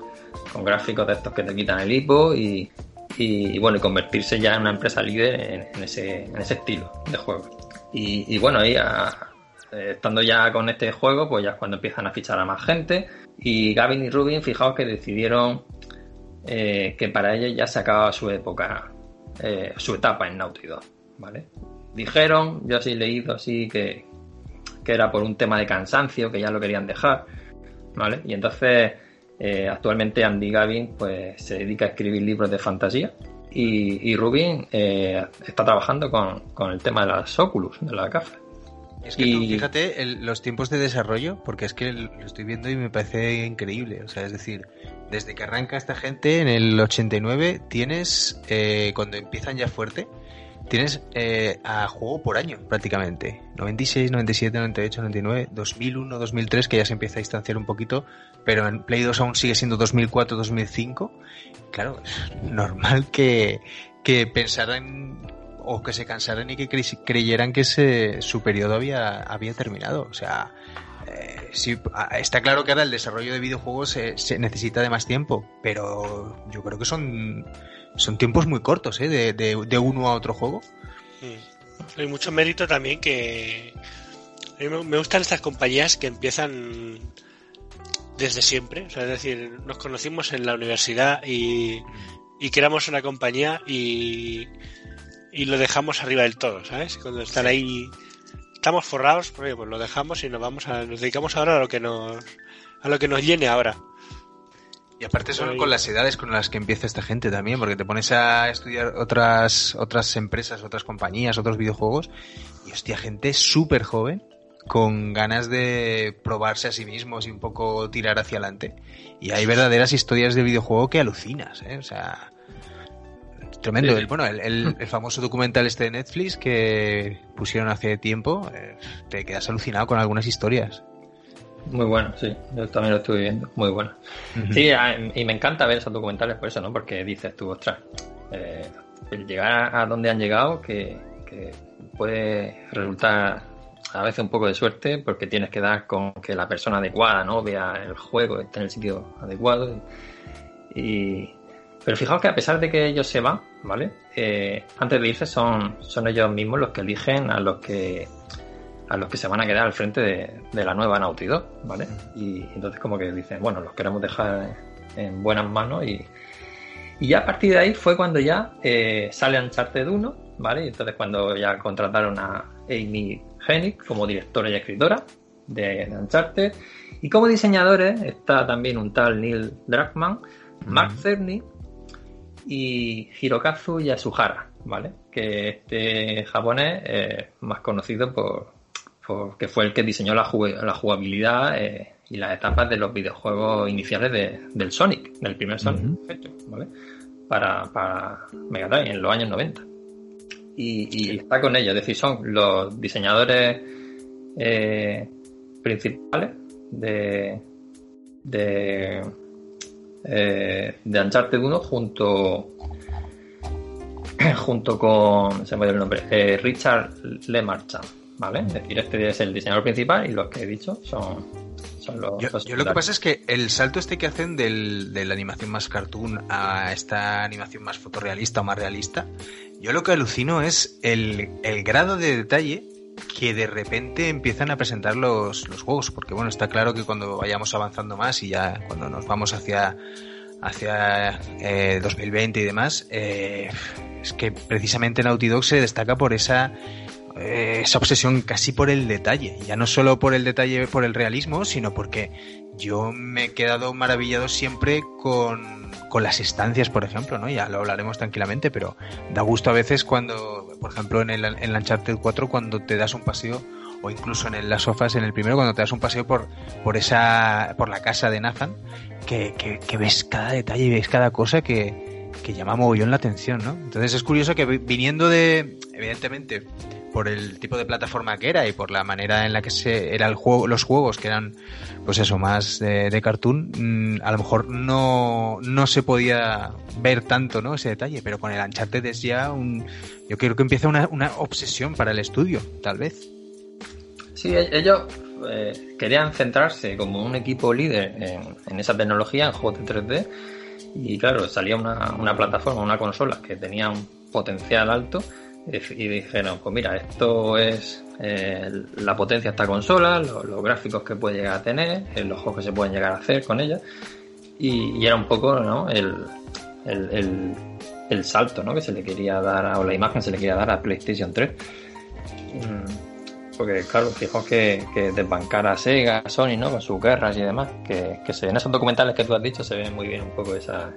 con gráficos de estos que te quitan el hipo y, y, bueno, y convertirse ya en una empresa líder en, ese, estilo de juego. Y, bueno, ahí a- eh, estando ya con este juego, pues ya es cuando empiezan a fichar a más gente. Y Gavin y Rubin, fijaos que decidieron eh, que para ellos ya se acababa su época, eh, su etapa en Naughty Dog, ¿vale? Dijeron, yo así leído así que, que era por un tema de cansancio, que ya lo querían dejar, ¿vale? Y entonces eh, actualmente Andy Gavin pues se dedica a escribir libros de fantasía y, y Rubin eh, está trabajando con, con el tema de las Oculus, de las gafas. Es que tú, fíjate los tiempos de desarrollo, porque es que lo estoy viendo y me parece increíble. O sea, es decir, desde que arranca esta gente en el 89, tienes, eh, cuando empiezan ya fuerte, tienes eh, a juego por año prácticamente. 96, 97, 98, 99, 2001, 2003, que ya se empieza a distanciar un poquito, pero en Play 2 aún sigue siendo 2004, 2005. Claro, es normal que, que pensaran o que se cansaran y que creyeran que ese, su periodo había, había terminado. O sea, eh, está claro que ahora el desarrollo de videojuegos se, necesita de más tiempo, pero yo creo que son son tiempos muy cortos, ¿eh? De, de, uno a otro juego. Hay mucho mérito también que... A mí me gustan estas compañías que empiezan desde siempre. O sea, es decir, nos conocimos en la universidad y, y creamos una compañía y, y lo dejamos arriba del todo, ¿sabes? Cuando están ahí, estamos forrados, pues, pues lo dejamos y nos vamos a, nos dedicamos ahora a lo que nos, a lo que nos llene ahora. Y aparte son con las edades con las que empieza esta gente también, porque te pones a estudiar otras, otras empresas, otras compañías, otros videojuegos, y hostia, gente súper joven, con ganas de probarse a sí mismos y un poco tirar hacia adelante. Y hay verdaderas historias de videojuego que alucinas, ¿eh? O sea, tremendo. El, bueno, el, famoso documental este de Netflix que pusieron hace tiempo, eh, te quedas alucinado con algunas historias. Muy bueno, sí. Yo también lo estuve viendo. Muy bueno. Sí, y me encanta ver esos documentales por eso, ¿no? Porque dices tú, ostras, eh, el llegar a donde han llegado, que, puede resultar a veces un poco de suerte, porque tienes que dar con que la persona adecuada, ¿no? Vea el juego, esté en el sitio adecuado. Y, pero fijaos que a pesar de que ellos se van, ¿vale? Eh, antes de irse son, son ellos mismos los que eligen a los que a los que se van a quedar al frente de, la nueva Naughty Dog, ¿vale? Y entonces como que dicen, bueno, los queremos dejar en, buenas manos y, y ya a partir de ahí fue cuando ya eh, sale Uncharted 1, ¿vale? Y entonces cuando ya contrataron a Amy Hennig como directora y escritora de, Uncharted y como diseñadores está también un tal Neil Druckmann, Mark Cerny y Hirokazu Yasuhara, ¿vale? Que este japonés es más conocido por, que fue el que diseñó la, jugabilidad eh, y las etapas de los videojuegos iniciales del Sonic, del primer Sonic, ¿vale? Para, para Mega Drive en los años 90. Y, está con ellos, es decir, son los diseñadores eh, principales de, de, eh, de Uncharted 1 junto junto con se me dio el nombre eh, Richard Lemarchand ¿vale? Es decir, este es el diseñador principal y los que he dicho son, son los. Yo, lo que pasa es que el salto este que hacen del, de la animación más cartoon a esta animación más fotorrealista o más realista, yo lo que alucino es el, el grado de detalle que de repente empiezan a presentar los, los juegos, porque bueno, está claro que cuando vayamos avanzando más y ya cuando nos vamos hacia hacia eh, 2020 y demás, eh, es que precisamente Naughty Dog se destaca por esa eh, esa obsesión casi por el detalle, ya no solo por el detalle, por el realismo, sino porque yo me he quedado maravillado siempre con, con las estancias, por ejemplo, ¿no? Ya lo hablaremos tranquilamente, pero da gusto a veces cuando, por ejemplo, en el en Uncharted 4, cuando te das un paseo o incluso en las sofás en el primero cuando te das un paseo por por esa por la casa de Nathan que, que, que ves cada detalle y ves cada cosa que, que llama mogollón la atención, ¿no? Entonces es curioso que viniendo de, evidentemente, por el tipo de plataforma que era y por la manera en la que se era el juego, los juegos que eran, pues eso, más de, cartoon, mm, a lo mejor no, no se podía ver tanto, ¿no? Ese detalle, pero con el Uncharted es ya un, yo creo que empieza una, una obsesión para el estudio, tal vez. Sí, e-, ellos eh, querían centrarse como un equipo líder en, en esa tecnología, en juegos de 3D, y claro, salía una, una plataforma, una consola que tenía un potencial alto y dijeron, pues mira, esto es eh, la potencia de esta consola, los, gráficos que puede llegar a tener, eh, los juegos que se pueden llegar a hacer con ella. Y, era un poco el, el, el, salto ¿no? que se le quería dar, o la imagen se le quería dar a PlayStation 3. Mm, porque, claro, fijaos que, desbancar a Sega, a Sony, ¿no? Con sus guerras y demás, que, que se, en esos documentales que tú has dicho se ven muy bien un poco esa,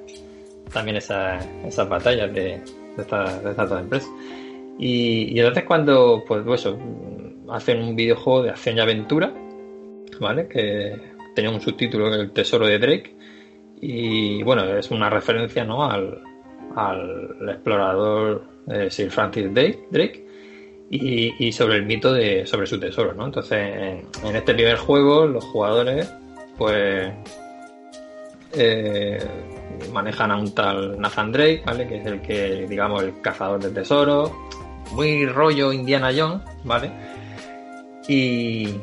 también esa, esas batallas de, estas de esta empresas. Y, entonces cuando, pues eso, hacen un videojuego de acción y aventura, ¿vale? Que tenía un subtítulo, El Tesoro de Drake. Y bueno, es una referencia, ¿no? Al, al explorador eh, Sir Francis Drake, y, sobre el mito de sobre su tesoro, ¿no? Entonces, en, este primer juego, los jugadores, pues, eh, manejan a un tal Nathan Drake, ¿vale? Que es el que, digamos, el cazador de tesoros, muy rollo Indiana Jones, ¿vale? Y,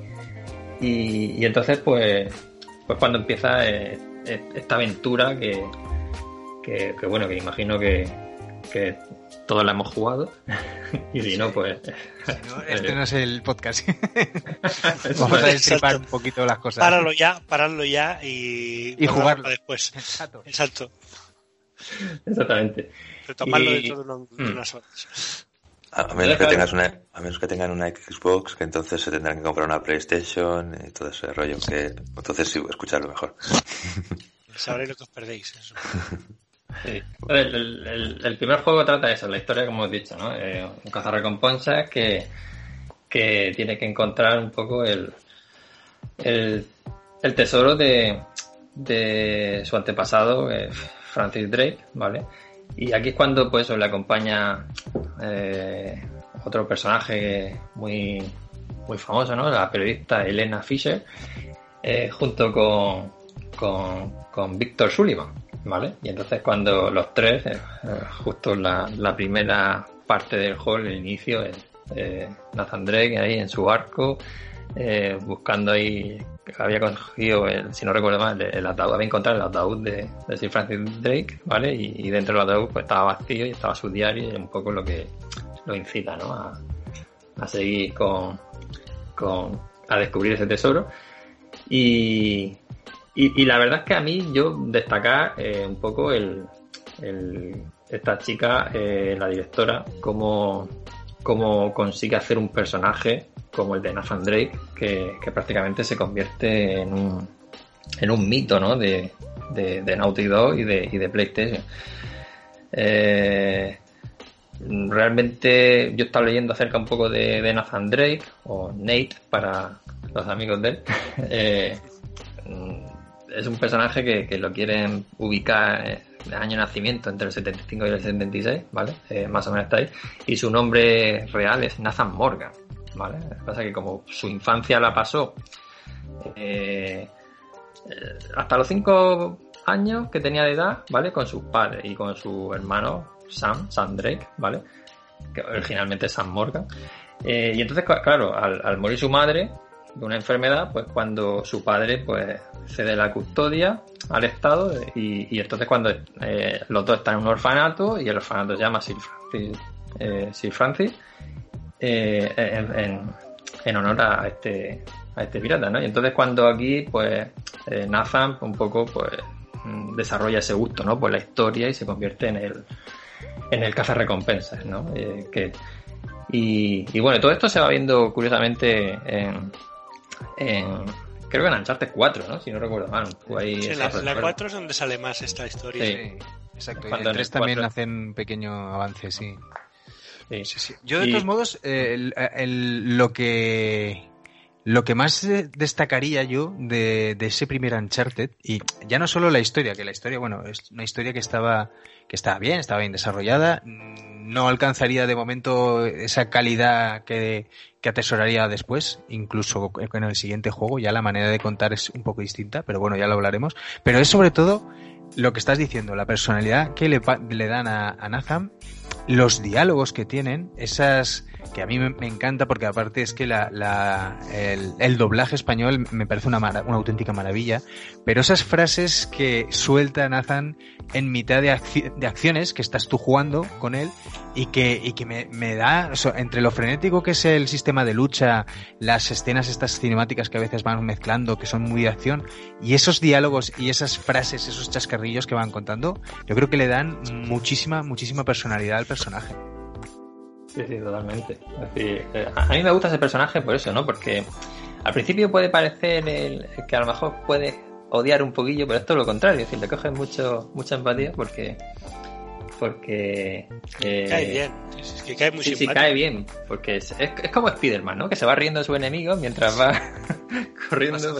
y, entonces, pues, pues cuando empieza eh, esta aventura que, que, bueno, que imagino que, que todos la hemos jugado. y si no, pues. este no es el podcast. Vamos a destripar un poquito las cosas. Páralo ya, páralo ya y, y jugarlo después. Exacto. Exacto. Exactamente. Retomarlo dentro de, mm. unas horas. A menos, que tengas una, a menos que tengan una Xbox, que entonces se tendrán que comprar una PlayStation y todo ese rollo, que entonces sí, escucharlo mejor. Sabréis lo que os perdéis. Eso. El, primer juego trata eso, la historia, como hemos dicho, ¿no? Eh, un cazarrecompensas que, que tiene que encontrar un poco el, el, tesoro de, de su antepasado, eh, Francis Drake, ¿vale? Y aquí es cuando pues le acompaña eh, otro personaje muy, muy famoso, ¿no? La periodista Elena Fisher, junto con, con, con Víctor Sullivan, ¿vale? Y entonces cuando los tres, eh, eh, justo la, primera parte del juego, el inicio, es eh, Nathan Drake ahí en su arco, buscando ahí, había cogido, el, si no recuerdo mal, el, ataúd, había encontrado el ataúd de, Sir Francis Drake, ¿vale? Y, dentro del ataúd pues estaba vacío y estaba su diario y un poco lo que lo incita, ¿no? A, a seguir con, con, a descubrir ese tesoro. Y, y, la verdad es que a mí yo destacar eh, un poco el, esta chica, eh, la directora, cómo, cómo, consigue hacer un personaje como el de Nathan Drake, que, prácticamente se convierte en un, en un mito ¿no? de, de, Naughty Dog y de, y de PlayStation. Eh, realmente yo estaba leyendo acerca un poco de, de Nathan Drake, o Nate para los amigos de él. es un personaje que, lo quieren ubicar en año de nacimiento entre el 75 y el 76, ¿vale? Eh, más o menos está ahí. Y su nombre real es Nathan Morgan, ¿vale? Lo que pasa es que como su infancia la pasó eh, eh, hasta los 5 años que tenía de edad, ¿vale? Con sus padres y con su hermano Sam, Sam Drake, ¿vale? Que originalmente es Sam Morgan. y entonces, claro, al morir su madre, de una enfermedad, pues cuando su padre pues cede la custodia al Estado y, entonces cuando eh, los dos están en un orfanato y el orfanato se llama Sir Francis, eh, eh, en, en, honor a este a este pirata, ¿no? Y entonces cuando aquí pues Nathan un poco pues desarrolla ese gusto, ¿no? Por la historia y se convierte en el en el recompensas ¿no? que, y, y, bueno, todo esto se va viendo curiosamente en, creo que en Uncharted 4, ¿no? Si no recuerdo mal. sí, la, la 4 es donde sale más esta historia. Sí, exacto. Cuando en 3 también hacen un pequeño avance, sí. Sí, sí, Yo, de todos modos, lo que lo que más destacaría yo de, de, ese primer Uncharted, y ya no solo la historia, que la historia, bueno, es una historia que estaba, que estaba bien, estaba bien desarrollada, no alcanzaría de momento esa calidad que, que atesoraría después, incluso en el siguiente juego, ya la manera de contar es un poco distinta, pero bueno, ya lo hablaremos. Pero es sobre todo lo que estás diciendo, la personalidad que le, dan a, Nathan, los diálogos que tienen, esas que a mí me, encanta porque aparte es que el, doblaje español me parece una, una auténtica maravilla, pero esas frases que suelta Nathan en mitad de, de acciones que estás tú jugando con él y que, y que me, me da, entre lo frenético que es el sistema de lucha, las escenas estas cinemáticas que a veces van mezclando, que son muy de acción, y esos diálogos y esas frases, esos chascarrillos que van contando, yo creo que le dan muchísima, muchísima personalidad al personaje. Sí, sí, totalmente. Eh, a mí me gusta ese personaje por eso, ¿no? Porque al principio puede parecer el, que a lo mejor puede odiar un poquillo, pero es lo contrario, es decir, le coges mucho, mucha empatía porque porque... eh, cae bien, es que cae muy sí, sí, cae bien, porque es, es, es como Spider-Man, ¿no? Que se va riendo de su enemigo mientras va corriendo.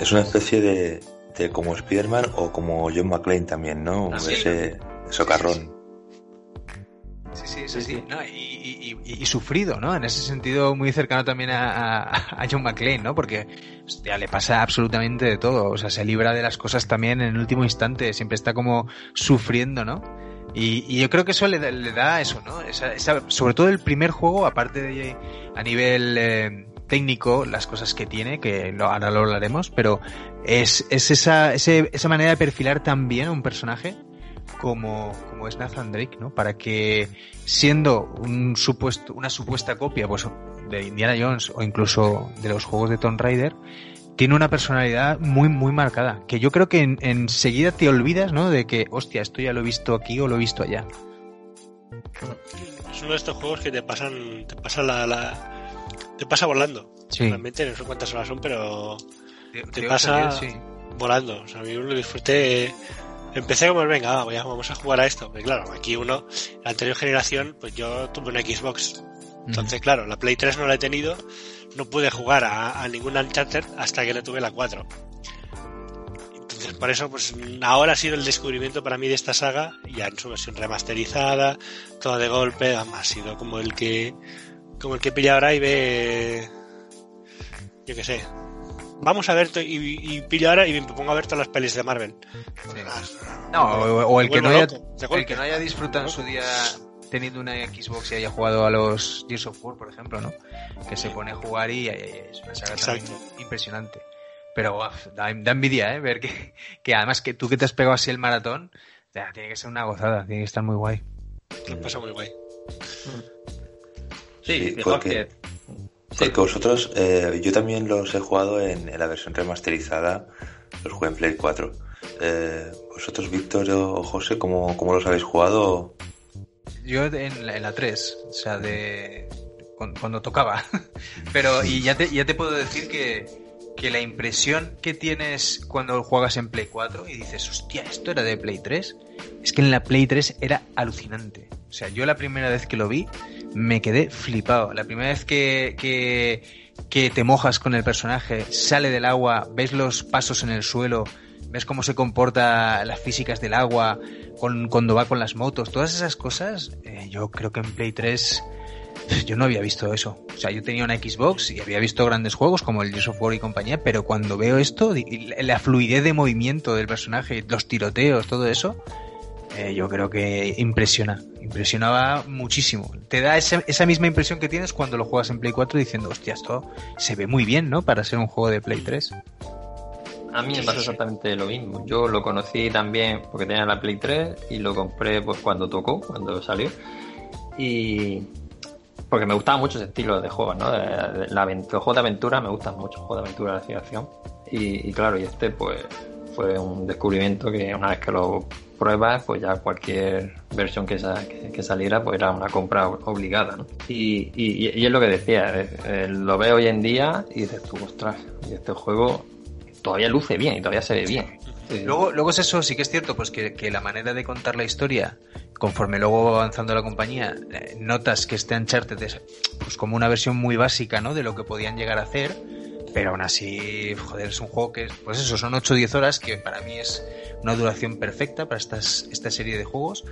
Es una especie de, de como Spider-Man o como John McClane también, ¿no? Ah, Ese socarrón. Sí, sí, sí, sí. No, y, y, y, sufrido, ¿no? En ese sentido, muy cercano también a, a, John McClane, ¿no? Porque hostia, le pasa absolutamente de todo. O sea, se libra de las cosas también en el último instante. Siempre está como sufriendo, ¿no? Y, y yo creo que eso le, le da eso, ¿no? Esa, esa, sobre todo el primer juego, aparte de a nivel eh, técnico, las cosas que tiene, que lo, ahora lo hablaremos, pero es, es esa, ese, esa manera de perfilar también a un personaje como, como es Nathan Drake, ¿no? Para que siendo un supuesto, una supuesta copia pues, de Indiana Jones o incluso de los juegos de Tomb Raider, tiene una personalidad muy, muy marcada. Que yo creo que en, enseguida te olvidas, ¿no? De que, hostia, esto ya lo he visto aquí o lo he visto allá. Es uno de estos juegos que te pasan, te pasa la, la te pasa volando. Sí. Realmente no sé cuántas horas son, pero te, te pasa sí. volando. O sea, mí lo disfruté empecé como, venga, vamos a jugar a esto. Porque claro, aquí uno, la anterior generación, pues yo tuve una Xbox. Entonces, claro, la Play 3 no la he tenido, no pude jugar a, a ningún Uncharted hasta que le tuve la 4. Entonces, por eso, pues ahora ha sido el descubrimiento para mí de esta saga, ya en su versión remasterizada, todo de golpe, además ha sido como el que, como el que pilla ahora y ve, yo qué sé, vamos a ver y, y, pillo ahora y me pongo a ver todas las pelis de Marvel. Sí. No, o, o el, que no haya, el que no haya disfrutado en su día teniendo una Xbox y haya jugado a los Gears of War, por ejemplo, ¿no? Que se pone a jugar y, y es una saga también impresionante. Pero uf, da, da, envidia, ¿eh? Ver que, que además que tú que te has pegado así el maratón, ya, tiene que ser una gozada, tiene que estar muy guay. Lo pasa muy guay. Sí, sí porque, porque vosotros, eh, yo también los he jugado en, en, la versión remasterizada, los jugué en Play 4. Eh, vosotros, Víctor o José, ¿cómo, ¿cómo, los habéis jugado? Yo en la, en la 3, o sea, de cuando, cuando tocaba. Pero, y ya te, ya te puedo decir que, que la impresión que tienes cuando juegas en Play 4 y dices, hostia, esto era de Play 3, es que en la Play 3 era alucinante. O sea, yo la primera vez que lo vi me quedé flipado. La primera vez que, que, te mojas con el personaje, sale del agua, ves los pasos en el suelo, ves cómo se comporta las físicas del agua con, cuando va con las motos, todas esas cosas, eh, yo creo que en Play 3 yo no había visto eso. O sea, yo tenía una Xbox y había visto grandes juegos como el Gears of War y compañía, pero cuando veo esto, la fluidez de movimiento del personaje, los tiroteos, todo eso, eh, yo creo que impresiona. Impresionaba muchísimo. Te da esa, esa, misma impresión que tienes cuando lo juegas en Play 4 diciendo, hostia, esto se ve muy bien, ¿no? Para ser un juego de Play 3. A mí me pasa exactamente lo mismo. Yo lo conocí también porque tenía la Play 3 y lo compré pues cuando tocó, cuando salió. Y porque me gustaba mucho ese estilo de juego, ¿no? La, los juegos de aventura me gustan mucho, juegos de aventura de acción. Y, y, claro, y este pues fue un descubrimiento que una vez que lo pruebas, pues ya cualquier versión que, que, que saliera, pues era una compra obligada, ¿no? Y, y, y es lo que decía, eh, eh, lo veo hoy en día y dices tú, ostras, y este juego todavía luce bien y todavía se ve bien. Sí. Luego, luego es eso, sí que es cierto, pues que, que, la manera de contar la historia, conforme luego va avanzando la compañía, eh, notas que este Uncharted es pues como una versión muy básica, ¿no? De lo que podían llegar a hacer, pero aún así, joder, es un juego que, pues eso, son 8 o 10 horas, que para mí es una duración perfecta para estas, esta serie de juegos.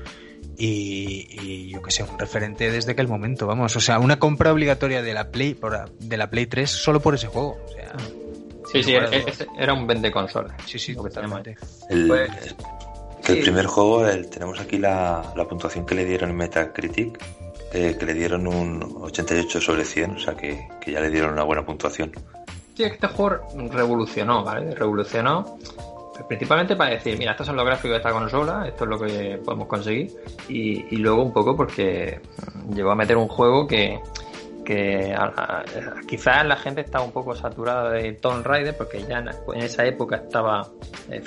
Y, y, yo que sé, un referente desde aquel momento, vamos, o sea, una compra obligatoria de la Play, de la Play 3 solo por ese juego, o sea... Sí, sí, era, era un vende consola. Sí, sí, totalmente. El, pues, el sí. primer juego, el, tenemos aquí la, la, puntuación que le dieron en Metacritic, eh, que le dieron un 88 sobre 100, o sea que, que ya le dieron una buena puntuación. Este juego revolucionó, ¿vale? Revolucionó principalmente para decir, mira, estos son los gráficos de esta consola, esto es lo que podemos conseguir, y, y luego un poco porque llegó a meter un juego que, que quizás la gente estaba un poco saturada de Tomb Raider porque ya en, en esa época estaba eh,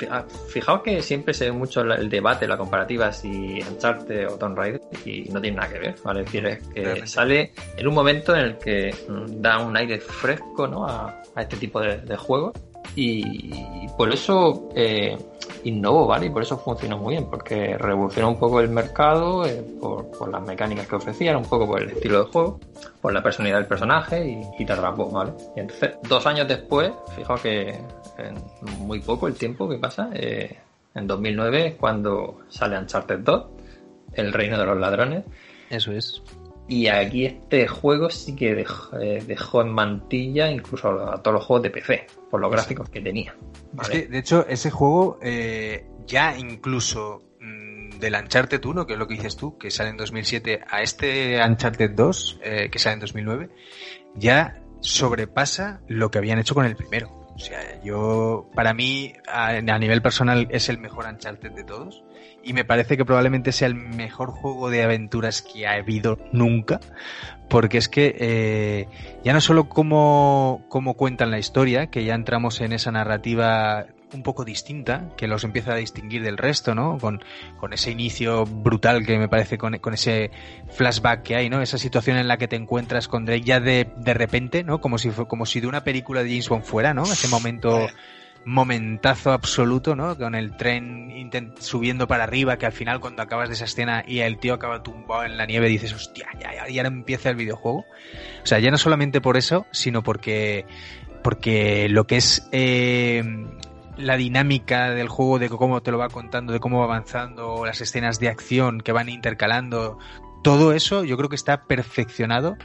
fijaos que siempre se ve mucho el debate la comparativa si Uncharted o Tomb Raider y no tiene nada que ver vale es decir es que Realmente. sale en un momento en el que da un aire fresco ¿no? a, a este tipo de, de juegos y por eso eh, innovó, ¿vale? Y por eso funcionó muy bien, porque revolucionó un poco el mercado eh, por, las mecánicas que ofrecían, un poco por el estilo de juego, por la personalidad del personaje y, te atrapó, ¿vale? Y entonces, dos años después, fijaos que en muy poco el tiempo que pasa, eh, en 2009 cuando sale Uncharted 2, El Reino de los Ladrones. Eso es. Y aquí este juego sí que dejó, eh, en mantilla incluso a, todos los juegos de PC, por los gráficos que tenía. de hecho, ese juego eh, ya incluso mm, del Uncharted 1, que es lo que dices tú, que sale en 2007, a este Uncharted 2, eh, que sale en 2009, ya sobrepasa lo que habían hecho con el primero. O sea, yo, para mí, a, nivel personal, es el mejor Uncharted de todos. Y me parece que probablemente sea el mejor juego de aventuras que ha habido nunca, porque es que eh, ya no solo cómo, cómo cuentan la historia, que ya entramos en esa narrativa un poco distinta, que los empieza a distinguir del resto, ¿no? Con, con ese inicio brutal que me parece, con, con, ese flashback que hay, ¿no? Esa situación en la que te encuentras con Drake ya de, de repente, ¿no? Como si, como si de una película de James Bond fuera, ¿no? Ese momento momentazo absoluto, ¿no? Con el tren subiendo para arriba, que al final cuando acabas de esa escena y el tío acaba tumbado en la nieve, dices, hostia, ya, ya, ya empieza el videojuego. O sea, ya no solamente por eso, sino porque, porque lo que es eh, la dinámica del juego, de cómo te lo va contando, de cómo va avanzando, las escenas de acción que van intercalando, todo eso yo creo que está perfeccionado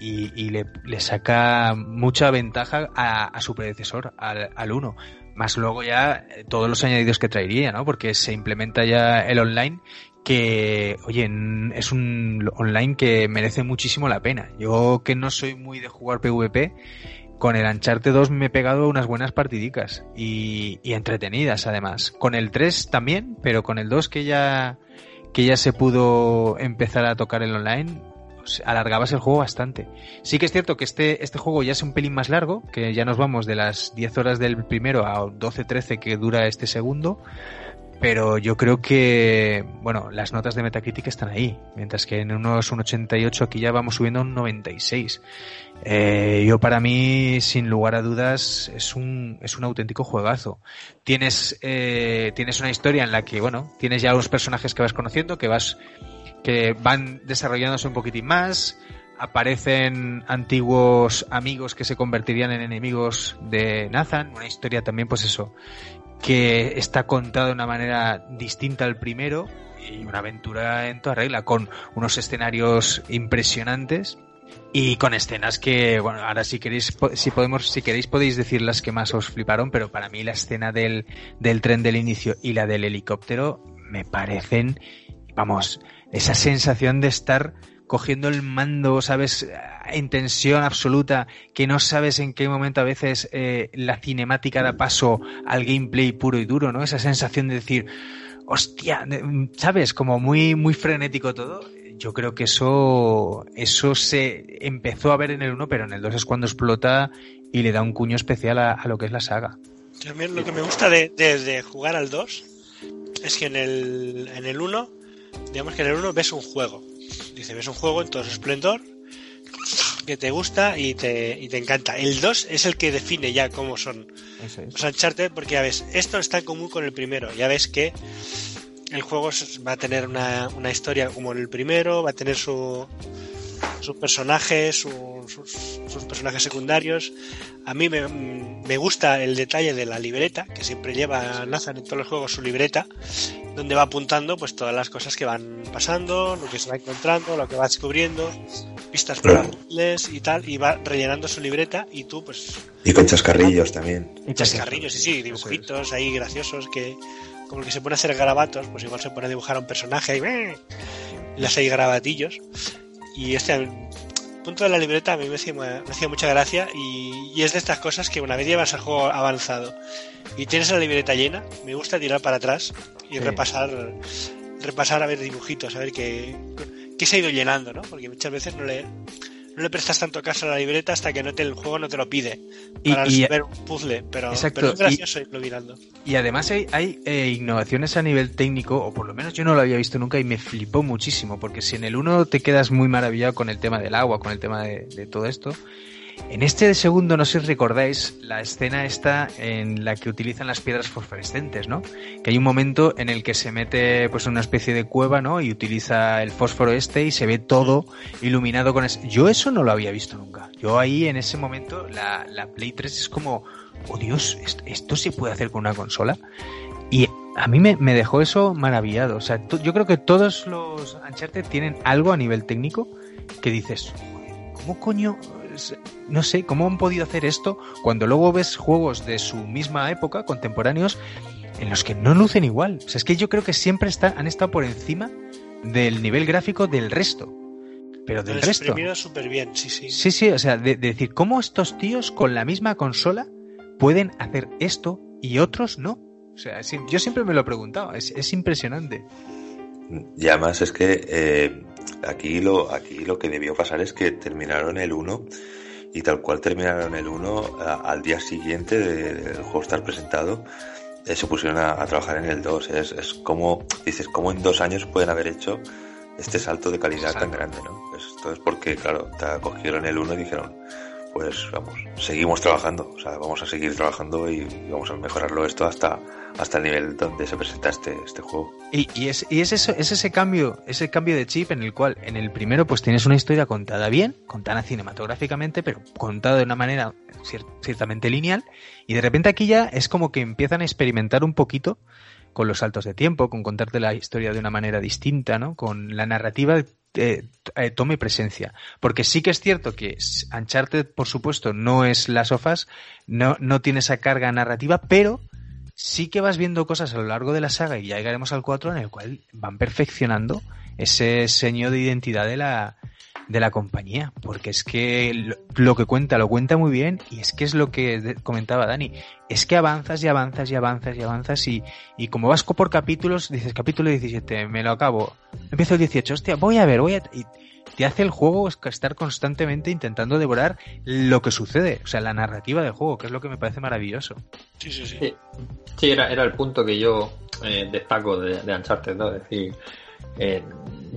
y, le, saca mucha ventaja a, su predecesor, al, al 1 más luego ya eh, todos los añadidos que traería, ¿no? Porque se implementa ya el online que, oye, es un online que merece muchísimo la pena. Yo que no soy muy de jugar PvP, con el Uncharted 2 me he pegado unas buenas partidicas y, entretenidas además. Con el 3 también, pero con el 2 que ya que ya se pudo empezar a tocar el online, alargabas el juego bastante. Sí que es cierto que este, este juego ya es un pelín más largo, que ya nos vamos de las 10 horas del primero a 12-13 que dura este segundo, pero yo creo que, bueno, las notas de Metacritic están ahí, mientras que en unos un 88 aquí ya vamos subiendo a un 96. Eh, yo para mí, sin lugar a dudas, es un, es un auténtico juegazo. Tienes, eh, tienes una historia en la que, bueno, tienes ya unos personajes que vas conociendo, que vas que van desarrollándose un poquitín más, aparecen antiguos amigos que se convertirían en enemigos de Nathan, una historia también pues eso, que está contada de una manera distinta al primero y una aventura en toda regla, con unos escenarios impresionantes y con escenas que, bueno, ahora si queréis, si podemos, si queréis podéis decir las que más os fliparon, pero para mí la escena del, del tren del inicio y la del helicóptero me parecen, vamos, esa sensación de estar cogiendo el mando, sabes, en tensión absoluta, que no sabes en qué momento a veces eh, la cinemática da paso al gameplay puro y duro, ¿no? Esa sensación de decir, hostia, sabes, como muy, muy frenético todo. Yo creo que eso, eso se empezó a ver en el 1, pero en el 2 es cuando explota y le da un cuño especial a, lo que es la saga. También lo que me gusta de, jugar al 2 es que en el, en el 1 digamos que en el 1 ves un juego. Dice, ves un juego en todo su esplendor que te gusta y te, y te encanta. El 2 es el que define ya cómo son los Uncharted, porque ya ves, esto está en común con el primero. Ya ves que el juego va a tener una, una historia como el primero, va a tener su, sus personajes, sus, personajes secundarios. A mí me, gusta el detalle de la libreta, que siempre lleva Nathan en todos los juegos su libreta, donde va apuntando pues todas las cosas que van pasando, lo que se va encontrando, lo que va descubriendo, pistas probables y tal, y va rellenando su libreta y tú pues... Y con chascarrillos también. Y chascarrillos, sí, sí, dibujitos ahí graciosos que como el que se pone a hacer garabatos, pues igual se pone a dibujar a un personaje y las hay grabatillos. Y este punto de la libreta a mí me hacía, mucha gracia y, es de estas cosas que una vez llevas el juego avanzado y tienes la libreta llena, me gusta tirar para atrás y repasar repasar a ver dibujitos, a ver qué, qué se ha ido llenando, ¿no? Porque muchas veces no le, no le prestas tanto caso a la libreta hasta que no te, el juego no te lo pide para resolver un puzzle, pero, es gracioso y, irlo mirando. Y además hay, hay eh, innovaciones a nivel técnico, o por lo menos yo no lo había visto nunca y me flipó muchísimo, porque si en el 1 te quedas muy maravillado con el tema del agua, con el tema de, todo esto, En este segundo, no sé si recordáis, la escena está en la que utilizan las piedras fosforescentes, ¿no? Que hay un momento en el que se mete pues una especie de cueva, ¿no? Y utiliza el fósforo este y se ve todo iluminado con ese... Yo eso no lo había visto nunca. Yo ahí en ese momento la, la Play 3 es como, oh Dios, ¿esto, se puede hacer con una consola? Y a mí me, me dejó eso maravillado. O sea, yo creo que todos los Uncharted tienen algo a nivel técnico que dices, ¿cómo coño? No sé, ¿cómo han podido hacer esto cuando luego ves juegos de su misma época, contemporáneos, en los que no lucen igual? O sea, es que yo creo que siempre está, han estado por encima del nivel gráfico del resto. Pero Lo del han resto. súper bien, sí, sí. Sí, sí, o sea, de, de decir, ¿cómo estos tíos con la misma consola pueden hacer esto y otros no? O sea, sí, yo siempre me lo he preguntado, es, es impresionante. Y además es que eh, aquí, lo, aquí lo que debió pasar es que terminaron el 1 y tal cual terminaron el 1 a- al día siguiente de- del juego estar presentado eh, se pusieron a, a trabajar en el 2. Es, es como, dices, ¿cómo en dos años pueden haber hecho este salto de calidad tan grande? ¿no? Esto es porque, claro, te cogieron el 1 y dijeron, pues vamos, seguimos trabajando, o sea, vamos a seguir trabajando y vamos a mejorarlo esto hasta, hasta el nivel donde se presenta este, este juego. Y, y es, y es, eso, es ese cambio, ese cambio de chip en el cual en el primero pues tienes una historia contada bien, contada cinematográficamente, pero contada de una manera cier- ciertamente lineal, y de repente aquí ya es como que empiezan a experimentar un poquito con los saltos de tiempo, con contarte la historia de una manera distinta, ¿no? Con la narrativa eh, eh, tome presencia. Porque sí que es cierto que Uncharted, por supuesto, no es las sofás, no, no tiene esa carga narrativa, pero sí que vas viendo cosas a lo largo de la saga y ya llegaremos al 4 en el cual van perfeccionando ese seño de identidad de la, de la compañía. Porque es que lo, lo que cuenta, lo cuenta muy bien y es que es lo que comentaba Dani. Es que avanzas y avanzas y avanzas y avanzas y, y como vas por capítulos, dices capítulo 17, me lo acabo. Empiezo el 18, hostia, voy a ver, voy a... Y te hace el juego es que estar constantemente intentando devorar lo que sucede, o sea, la narrativa del juego, que es lo que me parece maravilloso. Sí, sí, sí. Sí, sí era, era el punto que yo eh, destaco de, de Uncharted 2. Es decir, eh,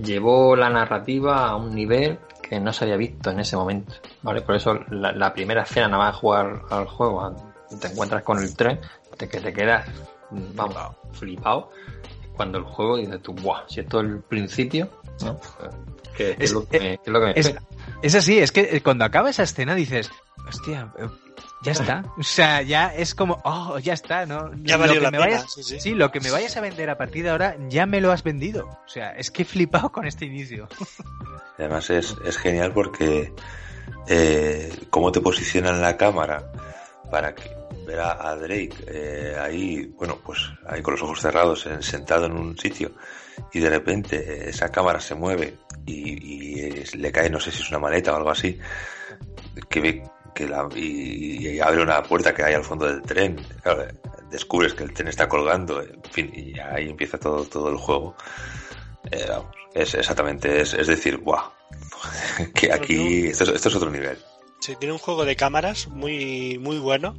llevó la narrativa a un nivel que no se había visto en ese momento. ¿vale? Por eso la, la primera escena nada más jugar al juego, y te encuentras con el tren, te, que te quedas, vamos, flipado. Cuando el juego dices tú, ¡buah! Si esto es el principio, ¿no? Que, es, Es- lo que, me- que es lo que me Es, es así, es que eh, cuando acaba esa escena dices, hostia, eh, ya está. O sea, ya es como, oh, ya está, ¿no? Ya Lo valió que la me pena. vayas- sí, sí. Sí, lo que me vayas a vender a partir de ahora ya me lo has vendido. O sea, es que he flipado con este inicio. Además es, es genial porque eh, cómo te posicionan la cámara para que ver a, a Drake eh, ahí, bueno, pues ahí con los ojos cerrados, en- sentado en un sitio y de repente esa cámara se mueve y, y, le cae, no sé si es una maleta o algo así, que ve que la, y, y abre una puerta que hay al fondo del tren, claro, descubres que el tren está colgando, en fin, y ahí empieza todo, todo el juego. Eh, vamos, es exactamente, es, es decir, ¡buah! que aquí, esto es, esto es otro nivel. Sí, tiene un juego de cámaras muy muy bueno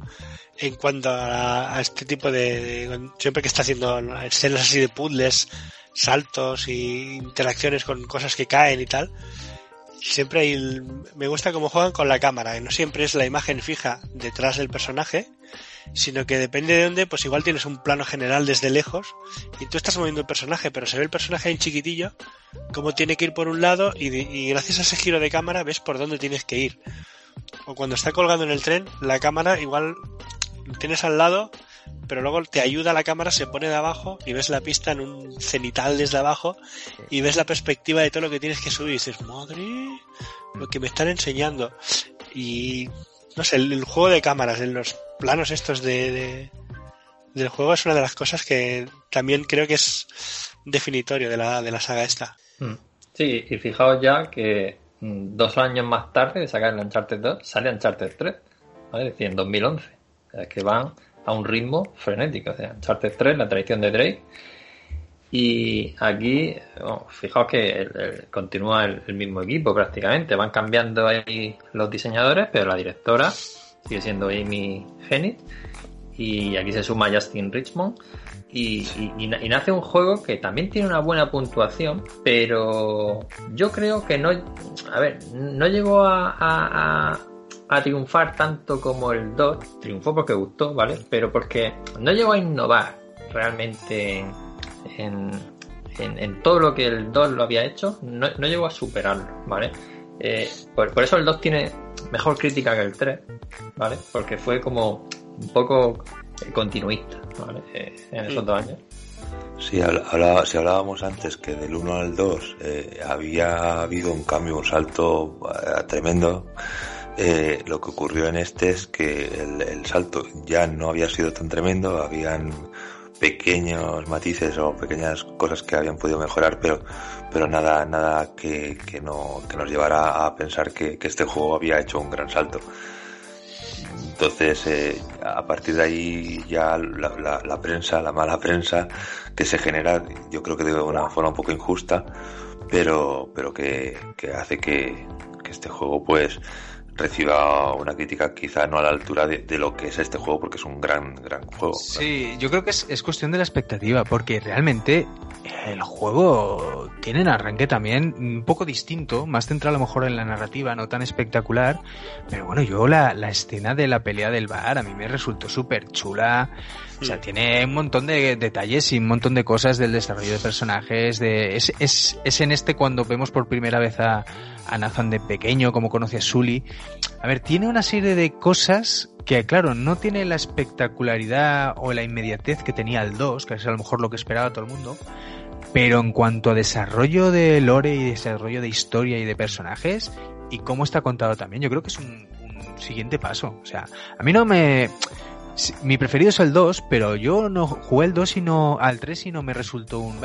en cuanto a, a este tipo de, de- siempre que está haciendo escenas así de puzzles, saltos y interacciones con cosas que caen y tal. Siempre hay me gusta cómo juegan con la cámara, no siempre es la imagen fija detrás del personaje, sino que depende de dónde, pues igual tienes un plano general desde lejos y tú estás moviendo el personaje, pero se ve el personaje en chiquitillo, cómo tiene que ir por un lado y, gracias a ese giro de cámara ves por dónde tienes que ir. O cuando está colgando en el tren, la cámara igual tienes al lado, pero luego te ayuda la cámara, se pone de abajo y ves la pista en un cenital desde abajo y ves la perspectiva de todo lo que tienes que subir y dices, madre, lo que me están enseñando. Y no sé, el, el juego de cámaras, en los planos estos de, de- del juego es una de las cosas que también creo que es definitorio de la, de la saga esta. Mm. Sí, y fijaos ya que mm, dos años más tarde de sacar el Uncharted 2 sale Uncharted 3, ¿vale? Es decir, en 2011. O sea, es que van a un ritmo frenético. O sea, Uncharted 3, la tradición de Drake. Y aquí, fijaos que el- continúa el, mismo equipo prácticamente. Van cambiando ahí los diseñadores, pero la directora sigue siendo Amy Hennig. Y aquí se suma Justin Richmond. Y, y- y na- y nace un juego que también tiene una buena puntuación, pero yo creo que no, a ver, no llegó a- a triunfar tanto como el 2. Triunfó porque gustó, ¿vale? Pero porque no llegó a innovar realmente en, en, todo lo que el 2 lo había hecho. No, llegó a superarlo, ¿vale? Eh, por, eso el 2 tiene mejor crítica que el 3, ¿vale? Porque fue como un poco continuista, ¿vale? Eh, en esos dos años. Sí, hablaba, si hablábamos antes que del 1 al 2 eh, había habido un cambio, un salto eh, tremendo, eh, lo que ocurrió en este es que el, salto ya no había sido tan tremendo, habían pequeños matices o pequeñas cosas que habían podido mejorar, pero, pero nada, nada que, que, no, que nos llevara a pensar que, este juego había hecho un gran salto. Entonces, eh, a partir de ahí ya la, prensa, la mala prensa que se genera, yo creo que de una forma un poco injusta, pero, pero que, hace que, que este juego pues reciba una crítica quizá no a la altura de, lo que es este juego porque es un gran gran juego. Sí, yo creo que es, es, cuestión de la expectativa porque realmente el juego tiene un arranque también un poco distinto, más centrado a lo mejor en la narrativa, no tan espectacular, pero bueno, yo la, la escena de la pelea del bar a mí me resultó súper chula, o sea, tiene un montón de detalles y un montón de cosas del desarrollo de personajes, es, es, es en este cuando vemos por primera vez a, a Nathan de pequeño, como conoce a Sully. A ver, tiene una serie de cosas que, claro, no tiene la espectacularidad o la inmediatez que tenía el 2, que es a lo mejor lo que esperaba todo el mundo, pero en cuanto a desarrollo de lore y desarrollo de historia y de personajes, y cómo está contado también, yo creo que es un, siguiente paso. O sea, a mí no me... Mi preferido es el 2, pero yo no jugué el 2 sino al 3 y no me resultó un...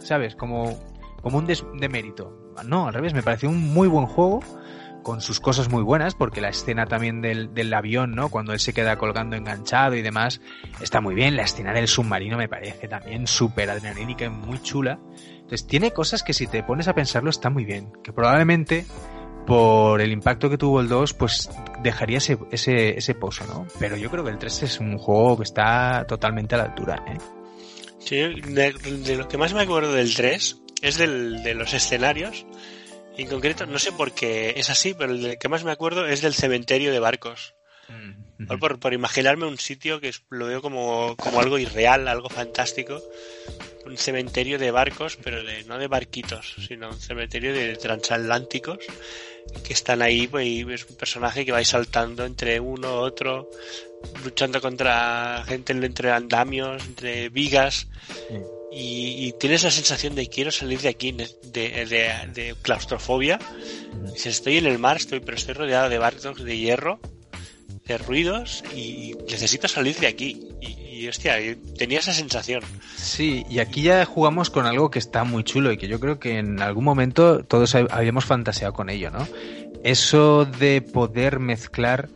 ¿Sabes? Como, como un demérito. No, al revés, me pareció un muy buen juego con sus cosas muy buenas, porque la escena también del, del, avión, ¿no? Cuando él se queda colgando enganchado y demás, está muy bien. La escena del submarino me parece también súper adrenalínica y muy chula. Entonces tiene cosas que si te pones a pensarlo está muy bien, que probablemente por el impacto que tuvo el 2, pues dejaría ese, ese, ese pozo, ¿no? Pero yo creo que el 3 es un juego que está totalmente a la altura, ¿eh? Sí, de, lo que más me acuerdo del 3 es del, de los escenarios en concreto, no sé por qué es así, pero el que más me acuerdo es del cementerio de barcos. Mm. Por, por, imaginarme un sitio que lo veo como, como algo irreal, algo fantástico. Un cementerio de barcos, pero de, no de barquitos, sino un cementerio de transatlánticos que están ahí, pues, y es un personaje que va saltando entre uno, otro, luchando contra gente entre andamios, entre vigas y, tienes la sensación de quiero salir de aquí, de, de, claustrofobia. Si estoy en el mar, estoy, pero estoy rodeado de barcos de hierro, de ruidos y necesito salir de aquí. Y, hostia, tenía esa sensación. Sí, y aquí ya jugamos con algo que está muy chulo y que yo creo que en algún momento todos habíamos fantaseado con ello, ¿no? Eso de poder mezclar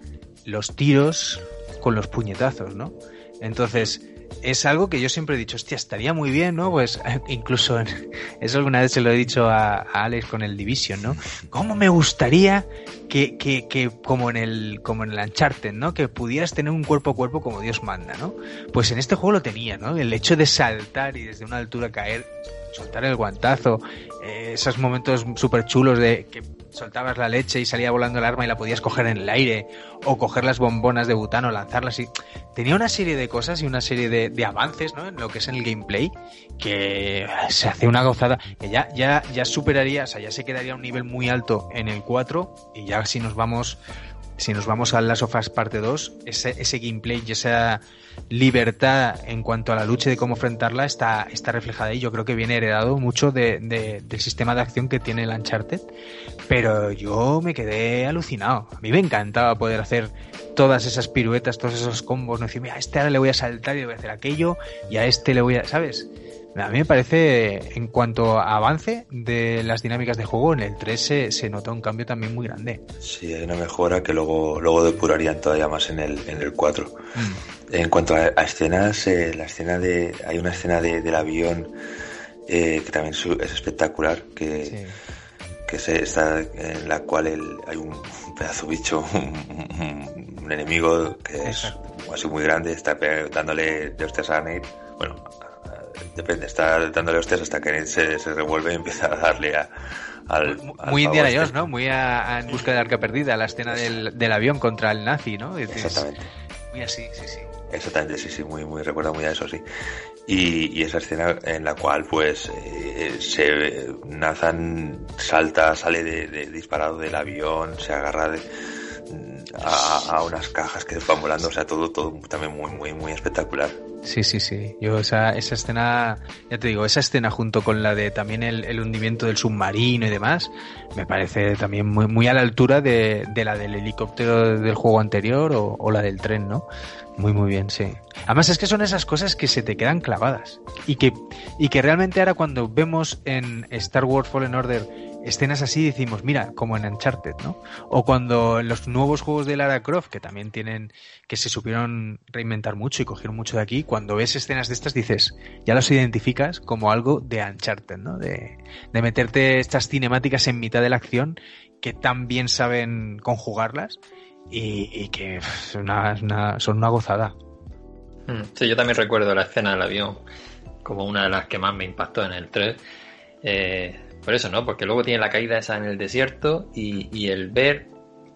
los tiros con los puñetazos, ¿no? Entonces, es algo que yo siempre he dicho, hostia, estaría muy bien, ¿no? Pues incluso, eso alguna vez se lo he dicho a, Alex con el Division, ¿no? ¿Cómo me gustaría que, que, que, como en el, como en el Uncharted, ¿no? Que pudieras tener un cuerpo a cuerpo como Dios manda, ¿no? Pues en este juego lo tenía, ¿no? El hecho de saltar y desde una altura caer, soltar el guantazo, eh, esos momentos súper chulos de soltabas la leche y salía volando el arma y la podías coger en el aire, o coger las bombonas de butano, lanzarlas y tenía una serie de cosas y una serie de, avances, ¿no? En lo que es en el gameplay, que se hace una gozada, que ya, ya, ya superaría, o sea, ya se quedaría un nivel muy alto en el 4, y ya si nos vamos si nos vamos a Last of Us parte 2, ese, ese gameplay y esa libertad en cuanto a la lucha de cómo enfrentarla está, está reflejada y yo creo que viene heredado mucho de, del sistema de acción que tiene el Uncharted, pero yo me quedé alucinado. A mí me encantaba poder hacer todas esas piruetas, todos esos combos, no decir, mira, a este ahora le voy a saltar y le voy a hacer aquello, y a este le voy a, ¿sabes? A mí me parece, en cuanto a avance de las dinámicas de juego, en el 3 se, se nota un cambio también muy grande. Sí, hay una mejora que luego, luego depurarían todavía más en el, en el 4. Mm. En cuanto a, escenas, eh, la escena de, hay una escena de, del avión eh, que también es espectacular, que, que se, está en la cual hay un pedazo bicho, un, enemigo que es así muy grande, está dándole de hostias a Nate, bueno, depende, está dándole hostias hasta que se, se revuelve y empieza a darle a, al, al Muy Indiana este. Jones, ¿no? Muy a- a en busca del arca perdida, la escena del, del avión contra el nazi, ¿no? Es- Exactamente. Muy así, sí, sí. Exactamente, sí, sí, muy, muy, recuerda muy a eso, sí. Y, y esa escena en la cual, pues, eh, se, Nathan salta, sale de, disparado del avión, se agarra a, a unas cajas que van volando, o sea, todo, todo también muy, muy, muy espectacular. Sí, sí, sí. Yo esa, esa escena, ya te digo, esa escena junto con la de también el, el hundimiento del submarino y demás, me parece también muy, muy a la altura de, de la del helicóptero del juego anterior o, o la del tren, ¿no? Muy, muy bien, sí. Además es que son esas cosas que se te quedan clavadas y que, y que realmente ahora cuando vemos en Star Wars Fallen Order escenas así decimos, mira, como en Uncharted, ¿no? O cuando los nuevos juegos de Lara Croft, que también tienen, que se supieron reinventar mucho y cogieron mucho de aquí, cuando ves escenas de estas dices, ya los identificas como algo de Uncharted, ¿no? De, de meterte estas cinemáticas en mitad de la acción que tan bien saben conjugarlas y, y que es una- son una gozada. Mm, Sí, yo también recuerdo la escena del avión como una de las que más me impactó en el 3. Eh, por eso, ¿no? Porque luego tiene la caída esa en el desierto y, y el ver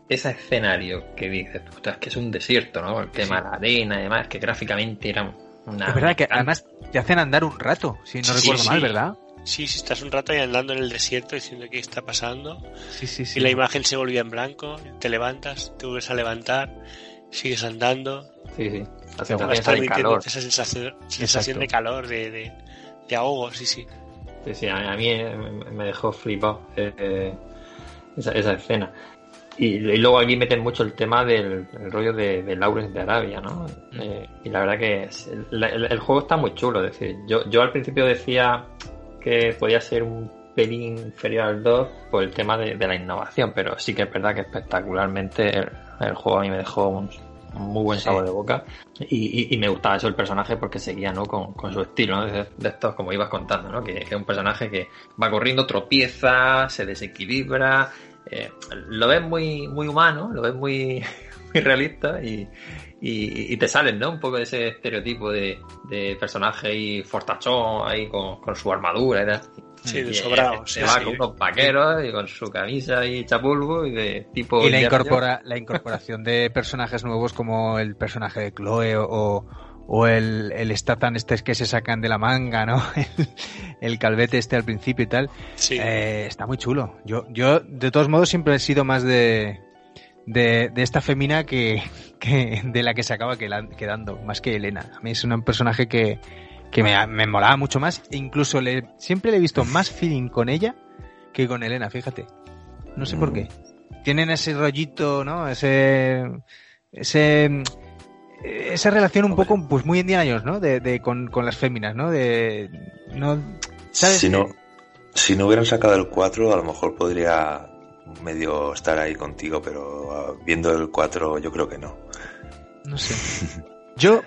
ese escenario que dices, "Ostras, es que es un desierto, ¿no? El tema de la arena y demás, que gráficamente era una... es verdad que además te hacen andar un rato, si no Sí, recuerdo sí. mal, ¿verdad? Sí, sí, estás un rato ahí andando en el desierto diciendo qué está pasando. Sí, sí, sí. Y la imagen se volvía en blanco, te levantas, te vuelves a levantar, sigues andando. Sí, sí. De transmitiendo calor. esa sensación, sensación de calor, de, de, de ahogo, sí, sí. Sí, sí, a mí eh, me dejó flipado eh, eh, esa, esa escena. Y, y luego aquí meten mucho el tema del el rollo de, de Lawrence de Arabia, ¿no? Eh, y la verdad que es- el, el- el juego está muy chulo. Es decir, yo, yo al principio decía que podía ser un pelín inferior al 2 por el tema de, de la innovación, pero sí que es verdad que espectacularmente el, el juego a mí me dejó un, un muy buen Sí. sabor de boca y, y- y me gustaba eso el personaje porque seguía ¿no? con, con su estilo ¿no? de, de estos como ibas contando ¿no? que, que es un personaje que va corriendo tropieza se desequilibra eh, lo ves muy muy humano lo ves muy muy realista y, y, y te salen ¿no? un poco de ese estereotipo de, de personaje ahí fortachón ahí con, con su armadura y tal. Sí, de Y, sobrado, sí, se va sí. con unos vaqueros y con su camisa y chapulgo y de tipo Y la, incorpora, la incorporación de personajes nuevos como el personaje de Chloe o, o el, el Statham este que se sacan de la manga, ¿no? El, el calvete este al principio y tal. Sí. Eh, está muy chulo. Yo, yo, de todos modos, siempre he sido más de, de, de esta femina que, que de la que se acaba quedando, más que Elena. A mí es un personaje que, que me, me molaba mucho más. E incluso le, siempre le he visto más feeling con ella que con Elena, fíjate. No sé por qué. Tienen ese rollito, ¿no? Ese. Ese. Esa relación un poco, pues muy Indiana Jones, ¿no? De, de, con, con las féminas, ¿no? De. No, ¿Sabes? Si no, si no hubieran sacado el 4, a lo mejor podría medio estar ahí contigo, pero ah, viendo el 4 yo creo que no. No sé. Yo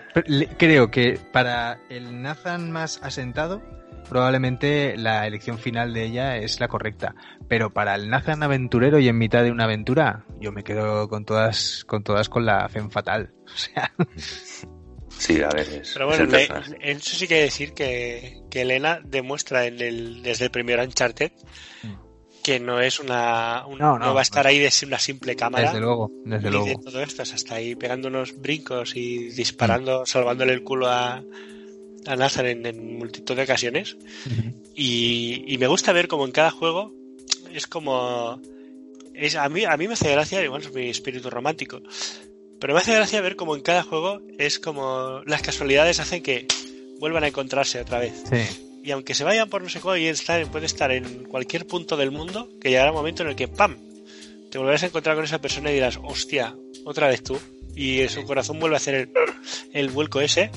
creo que para el Nathan más asentado, probablemente la elección final de ella es la correcta. Pero para el Nathan aventurero y en mitad de una aventura, yo me quedo con todas, con todas con la Femme Fatal. O sea, Sí, a ver, es, Pero bueno, le- eso sí que decir que, que Elena demuestra en el, desde el primer Uncharted que no es una, un- No, no, no, va a estar ahí de una simple cámara desde luego, desde luego. de todo esto, está ahí pegando unos brincos y disparando, salvándole el culo a, a Nathan en, en multitud de ocasiones. Y, y me gusta ver como en cada juego es como es a mí a mí me hace gracia igual es mi espíritu romántico pero me hace gracia ver como en cada juego es como las casualidades hacen que vuelvan a encontrarse otra vez. Sí, y aunque se vayan por no sé cuál y estar, puede estar en cualquier punto del mundo que llegará un momento en el que ¡pam! te volverás a encontrar con esa persona y dirás hostia otra vez tú y su corazón vuelve a hacer el, el vuelco ese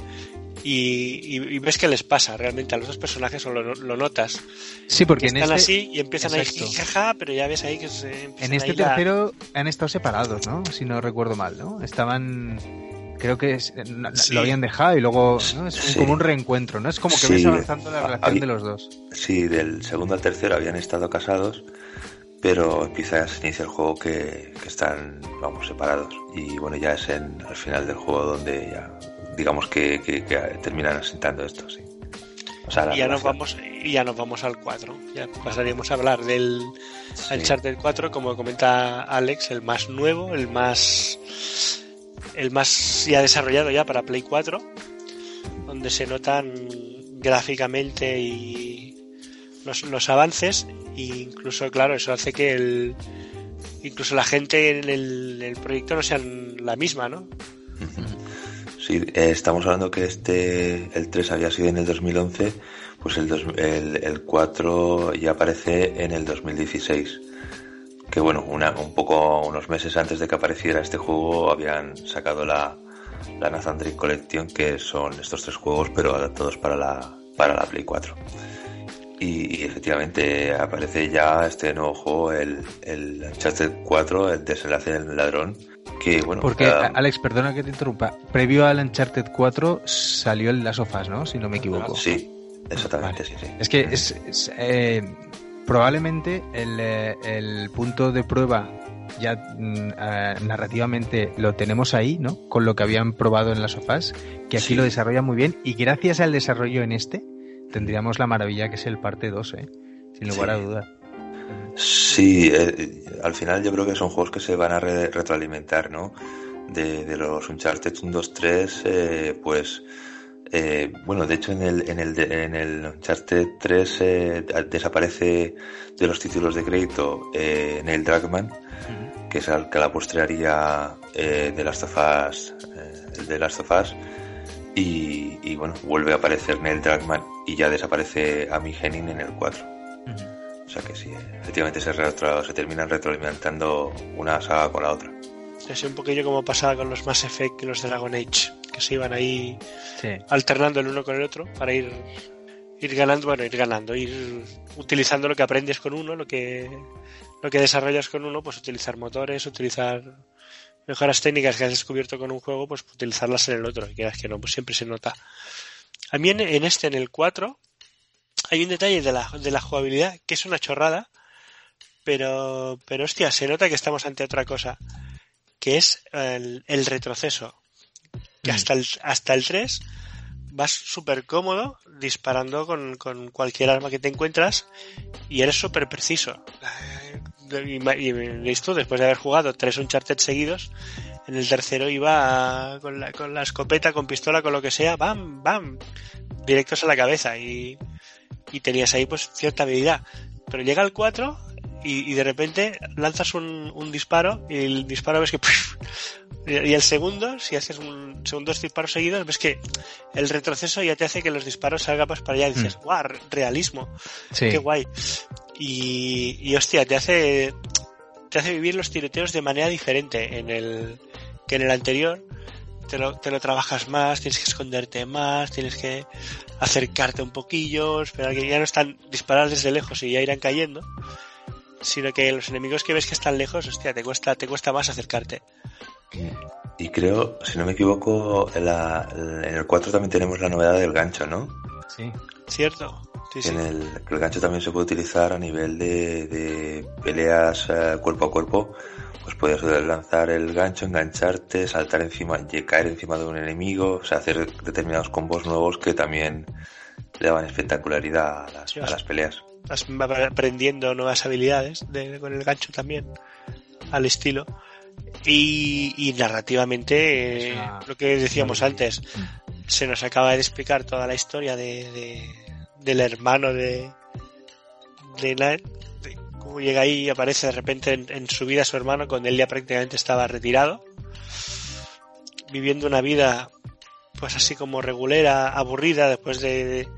y, y- y ves que les pasa realmente a los dos personajes o lo, lo notas sí porque que en están este, así y empiezan Exacto. ahí jaja, pero ya ves ahí que se en este la- tercero han estado separados, ¿no? Si no recuerdo mal, ¿no? Estaban... Creo que es- no- Sí. lo habían dejado y luego ¿no? es Sí. como un reencuentro, ¿no? Es como que Sí. ves avanzando la relación había- de los dos. Sí, del segundo al tercero habían estado casados, pero empieza se inicia el juego que, que están, vamos, separados. Y bueno, ya es en, al final del juego donde ya, digamos que, que, que terminan asentando esto, sí. O sea, la y ya nos vamos y ya nos vamos al 4 ya pasaríamos a hablar del Sí. Uncharted 4 como comenta Alex el más nuevo el más el más ya desarrollado ya para Play 4 donde se notan gráficamente y los, los avances e incluso claro eso hace que el incluso la gente en el, el proyecto no sean la misma no Sí, eh, estamos hablando que este, el 3 había sido en el 2011, pues el, dos- el, el 4 ya aparece en el 2016. Que bueno, una, un poco, unos meses antes de que apareciera este juego habían sacado la, la Nathan Drake Collection, que son estos tres juegos, pero adaptados para la, para la Play 4. Y, y efectivamente aparece ya este nuevo juego, el, el Uncharted 4, el desenlace del ladrón, que bueno... Porque, ah, Alex, perdona que te interrumpa. Previo al Uncharted 4 salió el Last of Us, ¿no? Si no me equivoco. Sí, exactamente, Vale. sí, sí. Es que es, es, eh, probablemente el, eh, el punto de prueba ya mm, eh, narrativamente lo tenemos ahí, ¿no? Con lo que habían probado en las sofás, que aquí Sí. lo desarrollan muy bien y gracias al desarrollo en este tendríamos la maravilla que es el parte 2, ¿eh? Sin lugar Sí. a dudas. Sí, eh, al final yo creo que son juegos que se van a re- retroalimentar, ¿no? De, de los Uncharted 1, 2, 3, eh, pues, eh, bueno, de hecho en el, en el, en el Uncharted 3 eh, desaparece de los títulos de crédito eh, Neil Druckmann, que es al que la postrearía eh, de Last of Us, eh, el de Last of Us, y, y bueno, vuelve a aparecer Neil Druckmann y ya desaparece Amy Henning en el 4. O sea que sí, efectivamente se, retro- se terminan retroalimentando una saga con la otra. Es un poquillo como pasaba con los Mass Effect y los Dragon Age, que se iban ahí Sí. alternando el uno con el otro para ir ir ganando, bueno, ir ganando, ir utilizando lo que aprendes con uno, lo que lo que desarrollas con uno, pues utilizar motores, utilizar mejoras técnicas que has descubierto con un juego, pues utilizarlas en el otro, y quieras que no, pues siempre se nota. A mí en, en este, en el 4, hay un detalle de la, de la jugabilidad que es una chorrada, pero, pero hostia, se nota que estamos ante otra cosa, que es el, el retroceso. Que Mm. hasta el, hasta el 3 vas súper cómodo disparando con, con cualquier arma que te encuentras y eres súper preciso. Y, y listo, después de haber jugado tres Uncharted seguidos, en el tercero iba con la, con la escopeta, con pistola, con lo que sea, bam, bam, directos a la cabeza y, y tenías ahí pues cierta habilidad. Pero llega el 4 y, y de repente lanzas un, un disparo y el disparo ves que... y el segundo, si haces un segundos disparos seguidos, ves que el retroceso ya te hace que los disparos salgan pues para allá y dices, guau, re- realismo, Sí. qué guay. Y, y hostia, te hace, te hace vivir los tiroteos de manera diferente en el, que en el anterior. Te lo, te lo trabajas más, tienes que esconderte más, tienes que acercarte un poquillo, esperar que ya no están disparar desde lejos y ya irán cayendo, sino que los enemigos que ves que están lejos, hostia, te cuesta, te cuesta más acercarte. Y creo, si no me equivoco, en, la- en el 4 también tenemos la novedad del gancho, ¿no? Sí. ¿Cierto? Sí, sí. En el, el gancho también se puede utilizar a nivel de, de peleas eh, cuerpo a cuerpo. Pues puedes lanzar el gancho, engancharte, saltar encima, y caer encima de un enemigo, o sea, hacer determinados combos nuevos que también le daban espectacularidad a las, Sí, a las peleas. Vas aprendiendo nuevas habilidades de- con el gancho también, al estilo. Y, y narrativamente, eh, una- lo que decíamos antes, se nos acaba de explicar toda la historia de, de- del hermano de, de de cómo llega ahí y aparece de repente en, en su vida su hermano cuando él ya prácticamente estaba retirado, viviendo una vida pues así como regulera, aburrida después de, de-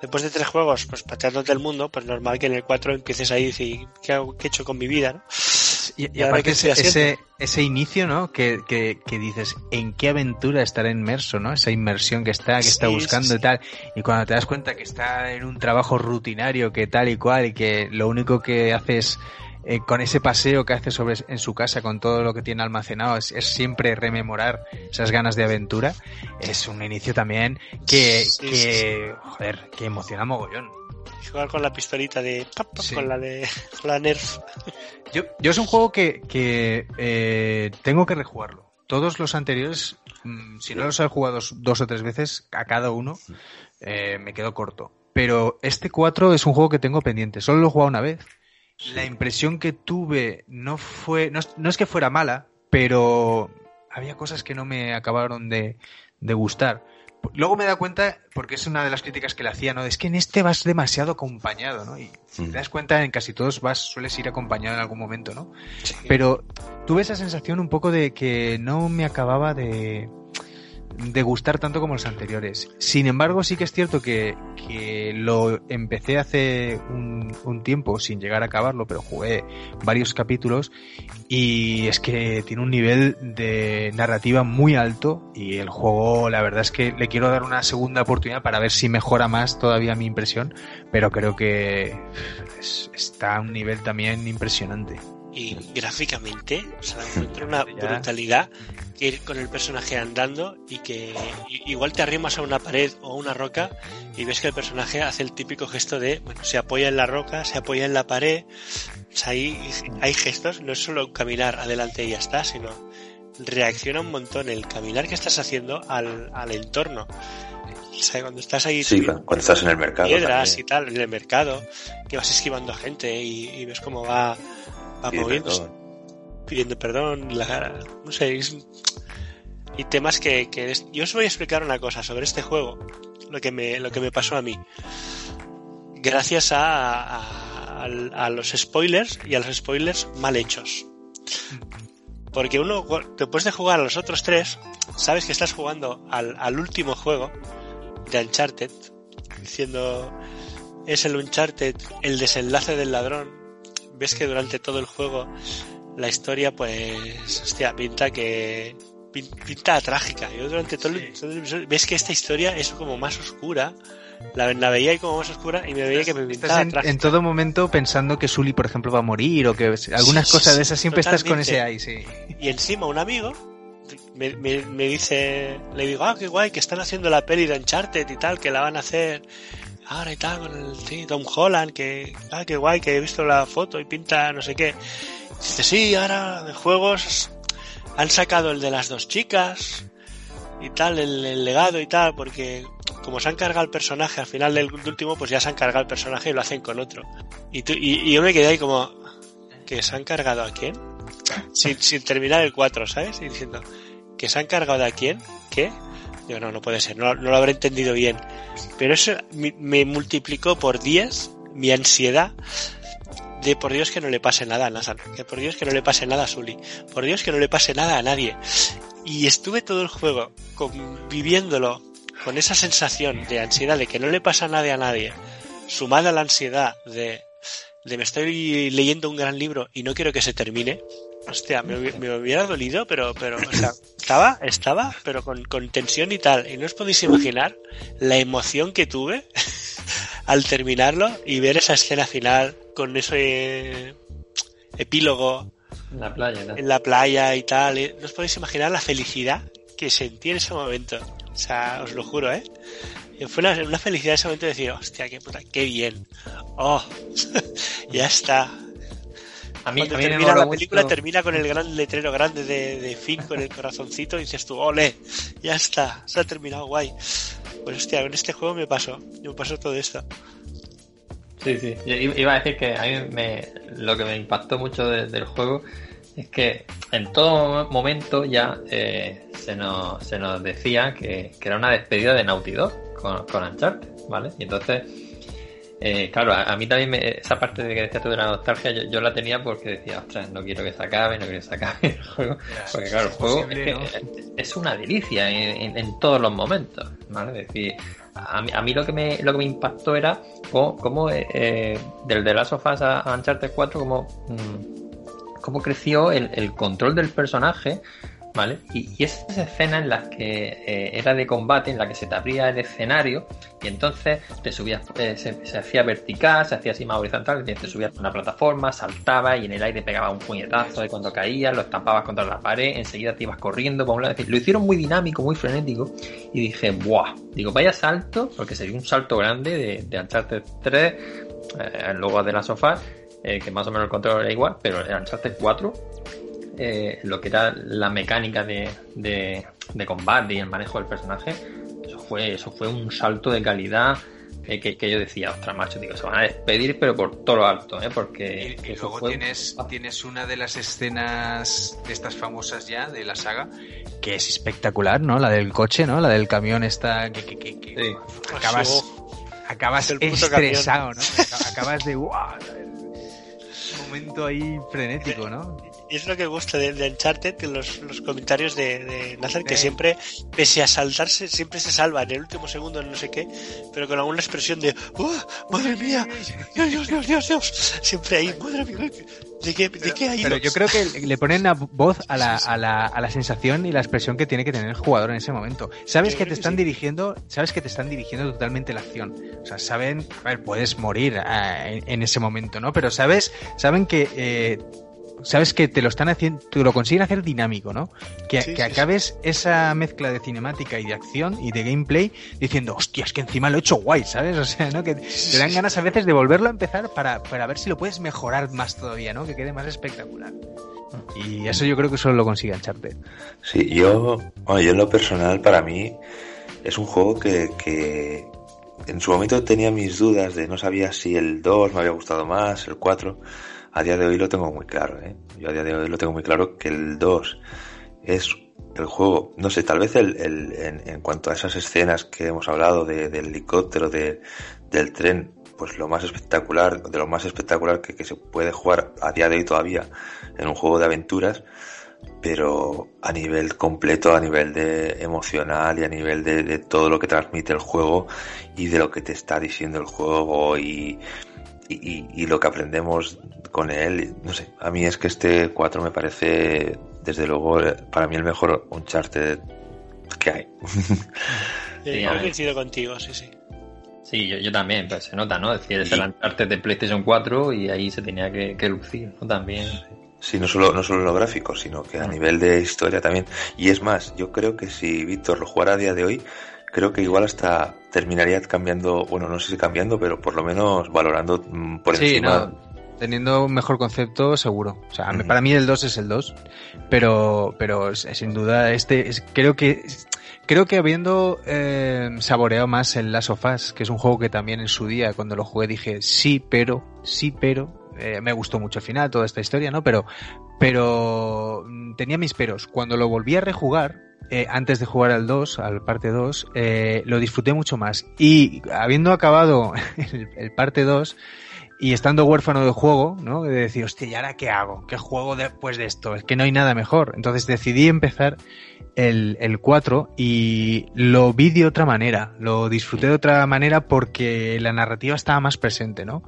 después de tres juegos, pues pateándote el mundo, pues normal que en el 4 empieces ahí y decir, ¿qué, hago- qué he hecho con mi vida? ¿no? Y, y Y ahora aparte que ese, ese, ese inicio, ¿no? Que, que, que dices, ¿en qué aventura estará inmerso, ¿no? Esa inmersión que está, que está buscando sí, y tal. Y cuando te das cuenta que está en un trabajo rutinario, que tal y cual, y que lo único que haces eh, con ese paseo que hace sobre en su casa, con todo lo que tiene almacenado, es, es siempre rememorar esas ganas de aventura, es un inicio también que, Sí, que sí, sí. joder, que emociona mogollón. Jugar con la pistolita de pap, pap, Sí. con la de con la Nerf. Yo, yo es un juego que, que eh, tengo que rejugarlo. Todos los anteriores, mm, si no los he jugado dos o tres veces, a cada uno eh, me quedo corto. pero este 4 es un juego que tengo pendiente. Solo lo he jugado una vez. La impresión que tuve no fue. No, no es que fuera mala, pero había cosas que no me acabaron de, de gustar. Luego me da cuenta, porque es una de las críticas que le hacía, ¿no? Es que en este vas demasiado acompañado, ¿no? Y si te das cuenta, en casi todos vas, sueles ir acompañado en algún momento, ¿no? Pero tuve esa sensación un poco de que no me acababa de, de gustar tanto como los anteriores. Sin embargo, sí que es cierto que, que lo empecé hace un, un, tiempo sin llegar a acabarlo, pero jugué varios capítulos y es que tiene un nivel de narrativa muy alto y el juego, la verdad es que le quiero dar una segunda oportunidad para ver si mejora más todavía mi impresión, pero creo que es, está a un nivel también impresionante y gráficamente, o sea, encuentro una brutalidad ir con el personaje andando y que igual te arrimas a una pared o a una roca y ves que el personaje hace el típico gesto de, bueno, se apoya en la roca, se apoya en la pared, o sea, hay, hay gestos, no es solo caminar adelante y ya está, sino reacciona un montón el caminar que estás haciendo al, al entorno. O sea, cuando estás ahí... Sí, cuando estás en el mercado. Piedras y tal, en el mercado, que vas esquivando a gente y, y ves cómo va va moviendo, pidiendo perdón, la, no sé, y temas que, que yo os voy a explicar una cosa sobre este juego, lo que me, lo que me pasó a mí, gracias a, a, a los spoilers y a los spoilers mal hechos. Porque uno, después de jugar a los otros tres, sabes que estás jugando al, al último juego de Uncharted, diciendo es el Uncharted, el desenlace del ladrón, ves que durante todo el juego la historia, pues, hostia, pinta que. pinta trágica. Yo durante todo el, ves que esta historia es como más oscura. La, la veía ahí como más oscura y me veía que me pintaba en, en, todo momento pensando que Sully, por ejemplo, va a morir o que algunas sí, cosas de esas siempre totalmente. estás con ese ahí, sí. Y encima un amigo me, me, me, dice, le digo, ah, qué guay, que están haciendo la peli de Uncharted y tal, que la van a hacer ahora y tal, con el sí, Tom Holland, que, ah, qué guay, que he visto la foto y pinta no sé qué. Dice, sí, ahora de juegos han sacado el de las dos chicas y tal, el, legado y tal, porque como se han cargado el personaje al final del último, pues ya se han cargado el personaje y lo hacen con otro. Y, tú, y yo me quedé ahí como, ¿que se han cargado a quién? Sin, sin terminar el 4, ¿sabes? Y diciendo, ¿que se han cargado a quién? ¿Qué? No, no puede ser, no, lo habré entendido bien. Pero eso me, multiplicó por 10 mi ansiedad de por Dios que no le pase nada a Nathan, que por Dios que no le pase nada a Sully, por Dios que no le pase nada a nadie. Y estuve todo el juego viviéndolo con esa sensación de ansiedad de que no le pasa nada a nadie, sumada a la ansiedad de, de me estoy leyendo un gran libro y no quiero que se termine, hostia, me, me, hubiera dolido, pero, pero, o sea, estaba, estaba, pero con, con, tensión y tal. Y no os podéis imaginar la emoción que tuve al terminarlo y ver esa escena final con ese epílogo en la playa, ¿no? en la playa y tal. No os podéis imaginar la felicidad que sentí en ese momento. O sea, os lo juro, ¿eh? Fue una, una felicidad en ese momento de decir, hostia, qué puta, qué bien. Oh, ya está a mí, Cuando a mí termina la mucho... película termina con el gran letrero grande de, de Finn con el corazoncito y dices tú, ole, ya está, se ha terminado guay. Pues hostia, con este juego me pasó, me pasó todo esto. Sí, sí, Yo iba a decir que a mí me, lo que me impactó mucho de, del juego es que en todo momento ya eh, se, nos, se nos decía que, que, era una despedida de Naughty Dog con, con Uncharted, ¿vale? Y entonces eh, claro, a, a, mí también me, esa parte de que decías tú de la nostalgia, yo, yo, la tenía porque decía, ostras, no quiero que se acabe, no quiero que se acabe el juego. Porque claro, el juego es, que, ¿no? es, una delicia en, en, en, todos los momentos, ¿vale? Es decir, a mí, a mí, lo que me lo que me impactó era cómo, cómo eh, del de Last of Us a, a Uncharted 4, cómo, mmm, cómo creció el, el control del personaje Y, esas escenas en las que eh, era de combate, en la que se te abría el escenario y entonces te subías, eh, se, hacía vertical, se hacía así más horizontal, te subías a una plataforma, saltaba y en el aire pegaba un puñetazo de cuando caías, lo estampabas contra la pared, enseguida te ibas corriendo por un lado. Lo hicieron muy dinámico, muy frenético y dije, ¡buah! Digo, vaya salto, porque sería un salto grande de, de Uncharted 3, eh, luego de la sofá, eh, que más o menos el control era igual, pero en Uncharted 4 eh, lo que era la mecánica de, de, de, combate y el manejo del personaje, eso fue, eso fue un salto de calidad que, que, que yo decía, ostras, macho, digo, se van a despedir, pero por todo lo alto, ¿eh? Porque. Y, y luego fue- tienes, tienes una de las escenas de estas famosas ya de la saga que es espectacular, ¿no? La del coche, ¿no? La del camión esta que, que, que- que- Sí. acabas, acabas El estresado, ¿no? Ac- Acabas de ¡guau! Un momento ahí frenético, ¿no? Y es lo que gusta de, de Uncharted, los, los comentarios de, de Nathan, que Eh. siempre, pese a saltarse, siempre se salva en el último segundo, no sé qué, pero con alguna expresión de ¡Oh, madre mía! ¡Dios, Dios, Dios, Dios, Dios! Siempre ahí, madre mía, ¿de qué, de qué ha ido? Pero yo creo que le ponen a voz a la, a, la, a la sensación y la expresión que tiene que tener el jugador en ese momento. Sabes Yo que te que están sí. dirigiendo, sabes que te están dirigiendo totalmente la acción. O sea, saben, a ver, puedes morir eh, en, en ese momento, ¿no? Pero sabes, saben que eh, sabes que te lo están haciendo, te lo consiguen hacer dinámico, ¿no? Que, Sí, que sí, acabes esa mezcla de cinemática y de acción y de gameplay diciendo, hostia, es que encima lo he hecho guay, ¿sabes? O sea, ¿no? Que te dan ganas a veces de volverlo a empezar para, para ver si lo puedes mejorar más todavía, ¿no? Que quede más espectacular. Y eso yo creo que solo lo consigue Uncharted. Sí, yo, bueno, yo en lo personal, para mí, es un juego que, que en su momento tenía mis dudas de no sabía si el 2 me había gustado más, el 4. A día de hoy lo tengo muy claro, ¿eh? Yo a día de hoy lo tengo muy claro que el 2 es el juego, no sé, tal vez el, el- en, cuanto a esas escenas que hemos hablado de- del helicóptero, de- del tren, pues lo más espectacular, de lo más espectacular que, que se puede jugar a día de hoy todavía en un juego de aventuras, pero a nivel completo, a nivel de emocional y a nivel de, de todo lo que transmite el juego y de lo que te está diciendo el juego y, y- y lo que aprendemos con él, no sé, a mí es que este 4 me parece, desde luego, eh, para mí el mejor Uncharted que hay. Sí, yo coincido contigo, sí, sí. Sí, yo, yo también, pero se nota, ¿no? Es decir, es el Uncharted de PlayStation 4 y ahí se tenía que, que lucir, ¿no? También. Sí, no solo, no solo en lo gráfico, sino que a Mm. nivel de historia también. Y es más, yo creo que si Víctor lo jugara a día de hoy, creo que igual hasta terminaría cambiando, bueno, no sé si cambiando, pero por lo menos valorando mm, por sí, encima. no, teniendo un mejor concepto, seguro. O sea, para mí el 2 es el 2, pero, pero sin duda este es, creo que creo que habiendo eh, saboreado más el Last of Us, que es un juego que también en su día cuando lo jugué dije sí, pero, sí, pero eh, me gustó mucho el final, toda esta historia, ¿no? Pero, pero mm, tenía mis peros. Cuando lo volví a rejugar, eh, antes de jugar al 2, al parte 2, eh, lo disfruté mucho más. Y habiendo acabado el, parte 2, y estando huérfano de juego, ¿no? De decir, hostia, ¿y ahora qué hago? ¿Qué juego después de esto? Es que no hay nada mejor. Entonces decidí empezar el, el 4 y lo vi de otra manera, lo disfruté de otra manera porque la narrativa estaba más presente, ¿no?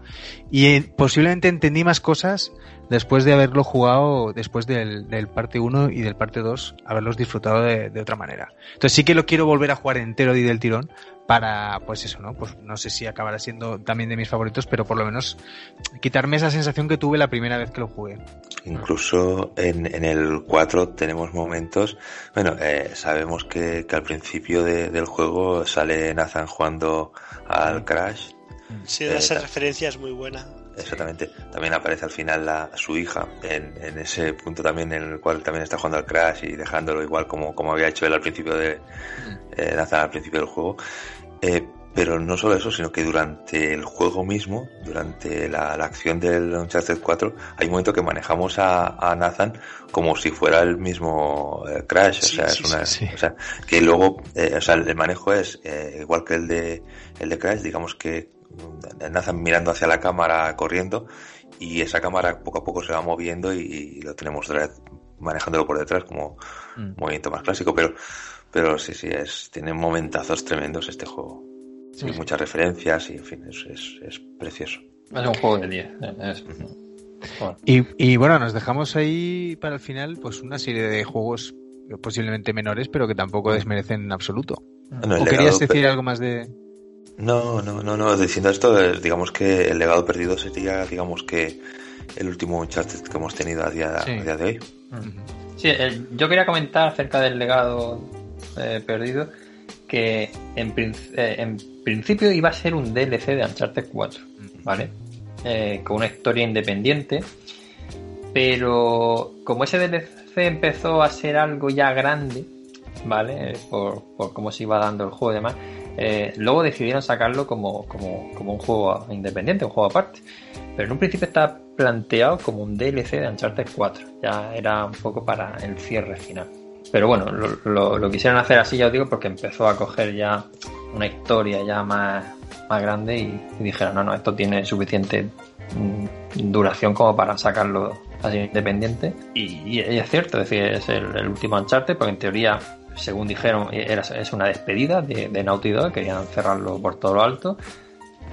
Y eh, posiblemente entendí más cosas después de haberlo jugado, después del, del parte 1 y del parte 2, haberlos disfrutado de, de otra manera. Entonces sí que lo quiero volver a jugar entero y del tirón para, pues eso, ¿no? Pues no sé si acabará siendo también de mis favoritos, pero por lo menos quitarme esa sensación que tuve la primera vez que lo jugué. Incluso en, en el 4 tenemos momentos, bueno, eh, sabemos que, que al principio de- del juego sale Nathan jugando al Crash, Sí, da esa Eh, referencia es muy buena. Exactamente, también aparece al final la, su hija en, en ese punto también en el cual también está jugando al Crash y dejándolo igual como, como había hecho él al principio de eh, Nathan al principio del juego. Eh, pero no solo eso, sino que durante el juego mismo, durante la, la acción del Uncharted 4, hay un momento que manejamos a, a Nathan como si fuera el mismo eh, Crash, Sí, o sea, sí, es una, sí, o sea, que luego, eh, o sea, el manejo es eh, igual que el de el de Crash, digamos que Nathan mirando hacia la cámara corriendo y esa cámara poco a poco se va moviendo y, y lo tenemos otra vez manejándolo por detrás como Mm. movimiento más clásico, pero pero sí, sí, es, tiene momentazos tremendos este juego. Sí, muchas referencias y en fin, es, es, es precioso. Es un juego de 10. eh, bueno. Y, y bueno, nos dejamos ahí para el final pues una serie de juegos posiblemente menores, pero que tampoco desmerecen en absoluto. El ¿O legado querías decir algo más de...? No, no, no, no, diciendo esto, eh, digamos que el legado perdido sería, digamos que el último Uncharted que hemos tenido a día, Sí. a día de hoy. Sí, el- yo quería comentar acerca del legado eh, perdido que en, eh, en principio iba a ser un DLC de Uncharted 4, ¿vale? Eh, con una historia independiente, pero como ese DLC empezó a ser algo ya grande, ¿vale? Eh, Por, por cómo se iba dando el juego y demás, eh, luego decidieron sacarlo como, como, como, un juego independiente, un juego aparte. Pero en un principio estaba planteado como un DLC de Uncharted 4. Ya era un poco para el cierre final. Pero bueno, lo, quisieron hacer así, ya os digo, porque empezó a coger ya una historia ya más, más grande y, dijeron, no, no, esto tiene suficiente mm, duración como para sacarlo así independiente. Y, es cierto, es decir, es el, último Uncharted, porque en teoría, según dijeron, era, es una despedida de, de Naughty Dog, querían cerrarlo por todo lo alto.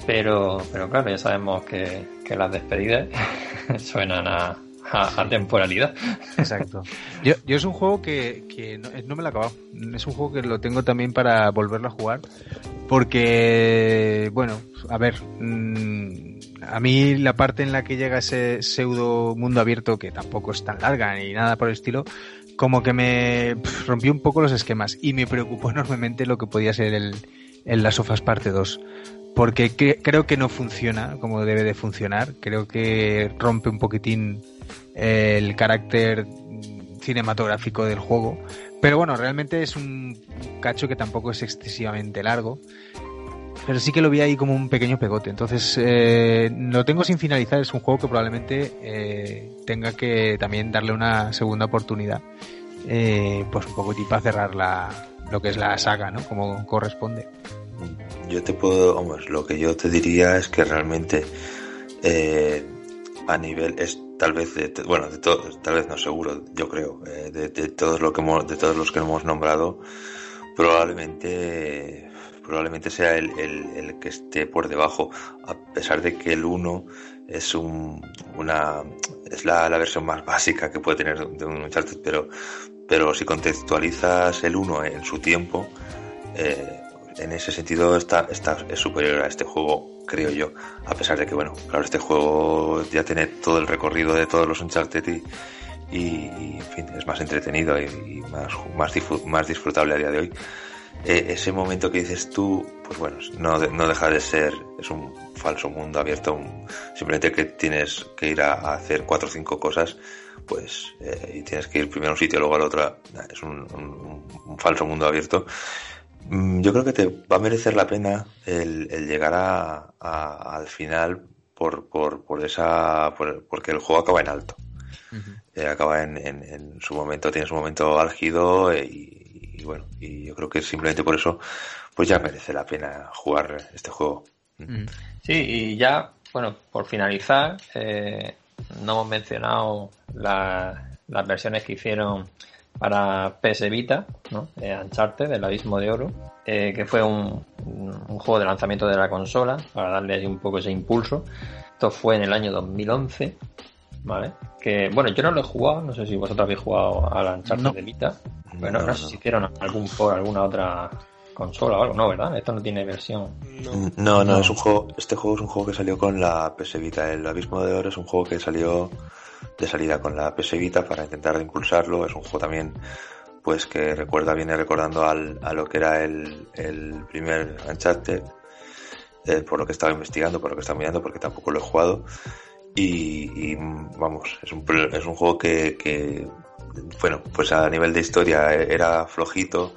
Pero, pero claro, ya sabemos que, que las despedidas suenan a, a, temporalidad. Exacto. Yo, yo es un juego que, que no, me lo he acabado. Es un juego que lo tengo también para volverlo a jugar. Porque, bueno, a ver, mm, a mí la parte en la que llega ese pseudo mundo abierto, que tampoco es tan larga ni nada por el estilo, como que me rompió un poco los esquemas y me preocupó enormemente lo que podía ser el, el Las Sofas parte 2 porque creo que no funciona como debe de funcionar. Creo que rompe un poquitín el carácter cinematográfico del juego. Pero bueno, realmente es un cacho que tampoco es excesivamente largo. Pero sí que lo vi ahí como un pequeño pegote. Entonces, eh, lo tengo sin finalizar. Es un juego que probablemente eh, tenga que también darle una segunda oportunidad. Eh, pues un poco para cerrar la, lo que es la saga, ¿no? Como corresponde. Yo te puedo, vamos, lo que yo te diría es que realmente a nivel, es tal vez de, bueno de todos tal vez no seguro yo creo eh, de, todos lo que hemos, de todos los que hemos nombrado probablemente probablemente sea el, el, que esté por debajo a pesar de que el 1 es un, una es la, la, versión más básica que puede tener de un Uncharted pero pero si contextualizas el 1 en su tiempo eh, en ese sentido está, está es superior a este juego creo yo. A pesar de que, bueno, claro, este juego ya tiene todo el recorrido de todos los Uncharted y, y, en fin, es más entretenido y, más, más, más disfrutable a día de hoy. E, ese momento que dices tú, pues bueno, no, no deja de ser, es un falso mundo abierto, simplemente que tienes que ir a, hacer cuatro o cinco cosas, pues, eh, y tienes que ir primero a un sitio, luego al otro, es un, falso mundo abierto Mm, yo creo que te va a merecer la pena el, llegar a, al final por, por, por esa porque el juego acaba en alto. Eh, acaba en, en, su momento, tiene su momento álgido eh, y, bueno, y yo creo que simplemente por eso pues ya merece la pena jugar este juego. Sí, y ya, bueno, por finalizar, eh, no hemos mencionado las versiones que hicieron para PS Vita, ¿no? Eh, Uncharted, El Abismo de Oro, que fue un, un, juego de lanzamiento de la consola, para darle ahí un poco ese impulso. Esto fue en el año 2011, ¿vale? Que, bueno, yo no lo he jugado, no sé si vosotros habéis jugado a la Uncharted de Vita. Bueno, no, sé si hicieron algún por alguna otra consola o algo, no, ¿verdad? Esto no tiene versión. No, no, es un juego, este juego es un juego que salió con la PS Vita. El Abismo de Oro es un juego que salió de salida con la PS Vita para intentar impulsarlo. Es un juego también pues que recuerda, viene recordando al, a lo que era el, el primer Uncharted, eh, por lo que estaba investigando, por lo que estaba mirando, porque tampoco lo he jugado. Y, vamos, es un, es un juego que, que, bueno, pues a nivel de historia era flojito,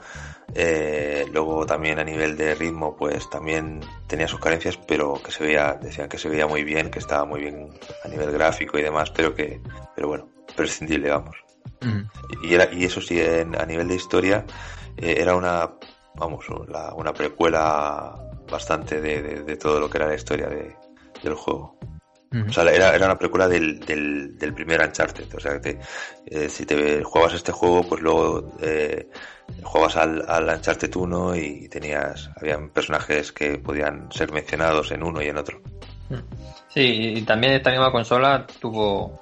eh, luego también a nivel de ritmo, pues también tenía sus carencias, pero que se veía, decían que se veía muy bien, que estaba muy bien a nivel gráfico y demás, pero que, pero bueno, prescindible, vamos. y, era, y eso sí, a nivel de historia, eh, era una, vamos, una precuela bastante de, de, todo lo que era la historia de, del juego. O sea, era, era una precuela del, del, del primer Uncharted. O sea, que eh, si te jugabas este juego, pues luego eh, jugabas al, al Uncharted 1 y tenías, habían personajes que podían ser mencionados en uno y en otro. Sí, y también esta misma consola tuvo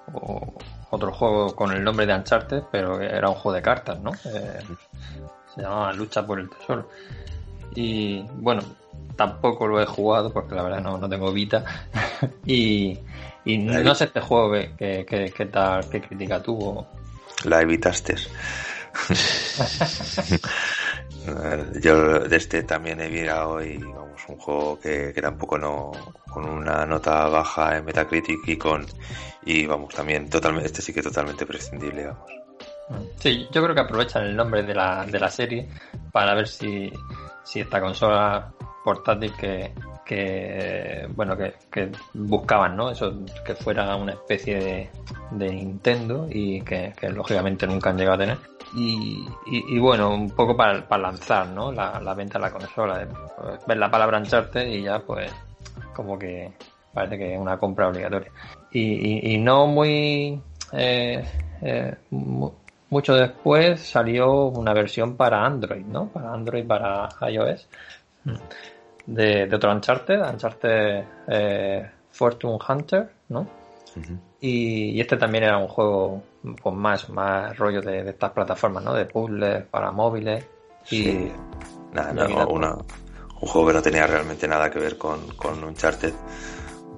otro juego con el nombre de Uncharted, pero era un juego de cartas, ¿no? Eh, se llamaba Lucha por el Tesoro. Y bueno, tampoco lo he jugado porque la verdad no, no tengo Vita. y, y no sé este juego que, que, que, tal, qué crítica tuvo. La evitaste. Yo de este también he mirado y vamos, un juego que, que, tampoco no, con una nota baja en Metacritic y con, y vamos, también totalmente, este sí que totalmente prescindible, vamos. Sí, yo creo que aprovechan el nombre de la, de la serie para ver si, si esta consola portátil que, bueno que, buscaban no eso que fuera una especie de, Nintendo y que, lógicamente nunca han llegado a tener y, bueno un poco para, lanzar no la, venta de la consola pues, ver la palabra Uncharted y ya pues como que parece que es una compra obligatoria y, no muy eh, eh, mu- mucho después salió una versión para Android, ¿no? Para Android, para iOS. De, de otro Uncharted, Uncharted eh, Fortune Hunter, ¿no? Y, y este también era un juego con más, más rollo de, de estas plataformas, ¿no? De puzzles para móviles. Y, Sí. Nada, no, vida- una- un juego que no tenía realmente nada que ver con, con Uncharted.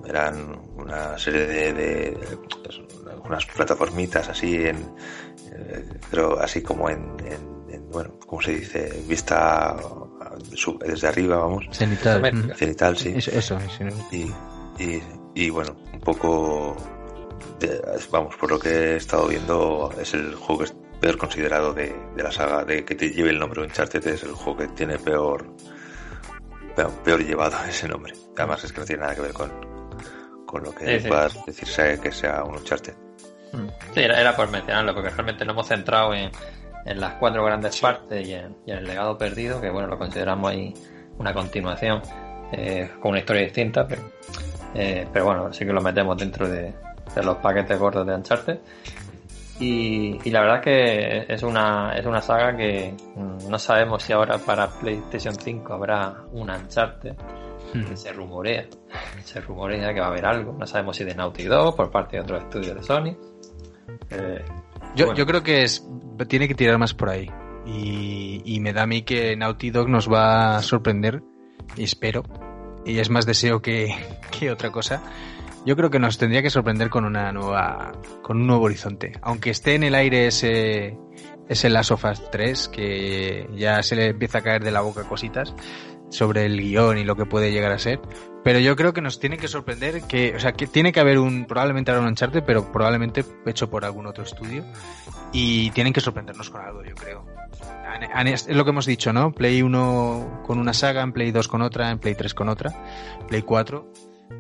Eran una serie de, de- pues, unas plataformitas así en eh, pero así como en, bueno, ¿cómo se dice? Vista sub- desde arriba, vamos. Cenital. Cenital, sí. Eso, eso, eso. Y, y, y bueno, un poco, de- vamos, por lo que he estado viendo, es el juego que es peor considerado de, de la saga, de que te lleve el nombre Uncharted, es el juego que tiene peor, peor, peor llevado ese nombre. Además es que no tiene nada que ver con, con lo que Sí, decirse que sea un Uncharted. Sí, era, era por mencionarlo, porque realmente nos hemos centrado en, en las cuatro grandes partes y en, y en el legado perdido, que bueno, lo consideramos ahí una continuación eh, con una historia distinta, pero, eh, pero bueno, sí que lo metemos dentro de, de los paquetes gordos de Uncharted. Y, y la verdad que es una, es una saga que mm, no sabemos si ahora para PlayStation 5 habrá un Uncharted, que se rumorea, se rumorea que va a haber algo, no sabemos si de Naughty Dog por parte de otros estudios de Sony. Eh, Yo, bueno. yo creo que es, tiene que tirar más por ahí. Y, y me da a mí que Naughty Dog nos va a sorprender, y espero, y es más deseo que, que otra cosa. Yo creo que nos tendría que sorprender con una nueva, con un nuevo horizonte. Aunque esté en el aire ese, ese Last of Us 3, que ya se le empieza a caer de la boca cositas sobre el guion y lo que puede llegar a ser. Pero yo creo que nos tiene que sorprender que, o sea, que tiene que haber un, probablemente habrá un Uncharted, pero probablemente hecho por algún otro estudio. Y tienen que sorprendernos con algo, yo creo. Es lo que hemos dicho, ¿no? Play 1 con una saga, en Play 2 con otra, en Play 3 con otra, Play 4.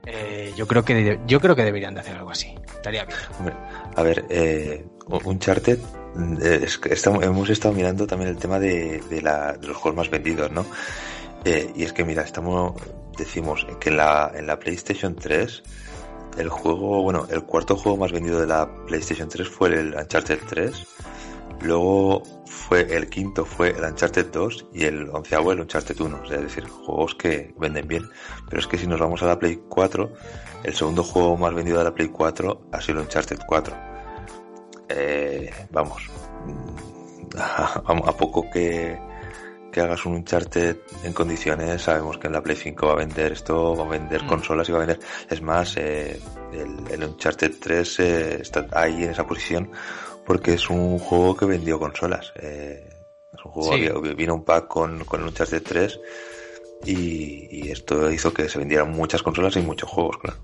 Eh, yo creo que yo creo que deberían de hacer algo así. Estaría bien. Hombre, a ver, eh, Uncharted, estamos- hemos estado mirando también el tema de, de, la- de los juegos más vendidos, ¿no? Eh, y es que, mira, estamos, decimos que en la, en la PlayStation 3, el juego, bueno, el cuarto juego más vendido de la PlayStation 3 fue el Uncharted 3, luego fue el quinto fue el Uncharted 2 y el onceavo el Uncharted 1, o sea, es decir, juegos que venden bien. Pero es que si nos vamos a la Play 4, el segundo juego más vendido de la Play 4 ha sido el Uncharted 4. Eh, vamos, a poco que, que hagas un Uncharted en condiciones, sabemos que en la Play 5 va a vender esto, va a vender Mm. consolas y va a vender. Es más, eh, el, el Uncharted 3 eh, está ahí en esa posición porque es un juego que vendió consolas. Eh, es un juego, Sí. había- vino un pack con, con el Uncharted 3 y, y esto hizo que se vendieran muchas consolas y muchos juegos, claro.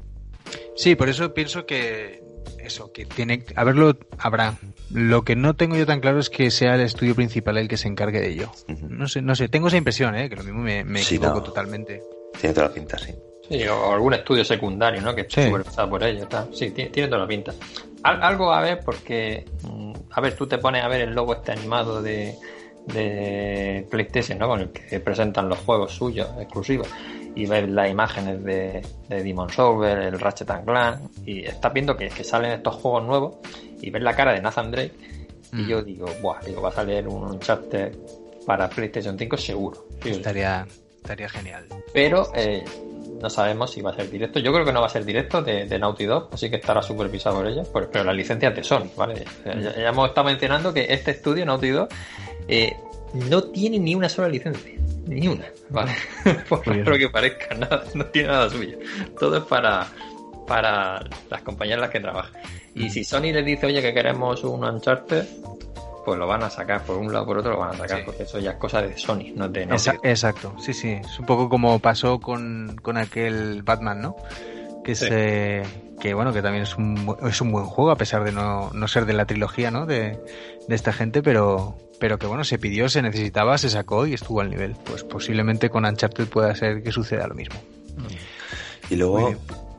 Sí, por eso pienso que eso, que tiene, a verlo habrá. Lo que no tengo yo tan claro es que sea el estudio principal el que se encargue de ello. No sé, no sé, tengo esa impresión, ¿eh? que lo mismo me, me Sí, equivoco no. totalmente. Tiene toda la pinta, sí. Sí, o algún estudio secundario, ¿no? Que esté Sí. supervisado por ellos. tal. Sí, tiene, tiene toda la pinta. Al- algo a ver, porque. mm, A ver, tú te pones a ver el logo este animado de, de PlayStation, ¿no? Con el que presentan los juegos suyos exclusivos. Y ves las imágenes de, de Demon Souls, el Ratchet and Clank. Y estás viendo que, que salen estos juegos nuevos. Y ves la cara de Nathan Drake. Y Mm. yo digo, buah, digo, va a salir un Uncharted para PlayStation 5 seguro. Estaría, estaría genial. pero eh, no sabemos si va a ser directo. Yo creo que no va a ser directo de, de Naughty Dog, así que estará supervisado por ellos, pero, pero la licencia es de Sony, ¿vale? Ya, ya hemos estado mencionando que este estudio, Naughty Dog, eh, no tiene ni una sola licencia, ni una, ¿vale? por raro que parezca, nada, no tiene nada suyo. Todo es para, para las compañías en las que trabaja. Y si Sony les dice, oye, que queremos un Uncharted, pues lo van a sacar por un lado o por otro, lo van a sacar, Sí. porque eso ya es cosa de Sony, no de Dog. exacto, sí, sí. Es un poco como pasó con, con aquel Batman, ¿no? Que Sí. se, que bueno, que también es un, es un buen juego, a pesar de no, no ser de la trilogía, ¿no? De, de esta gente, pero, pero que bueno, se pidió, se necesitaba, se sacó y estuvo al nivel. Pues posiblemente con Uncharted pueda ser que suceda lo mismo. Y luego,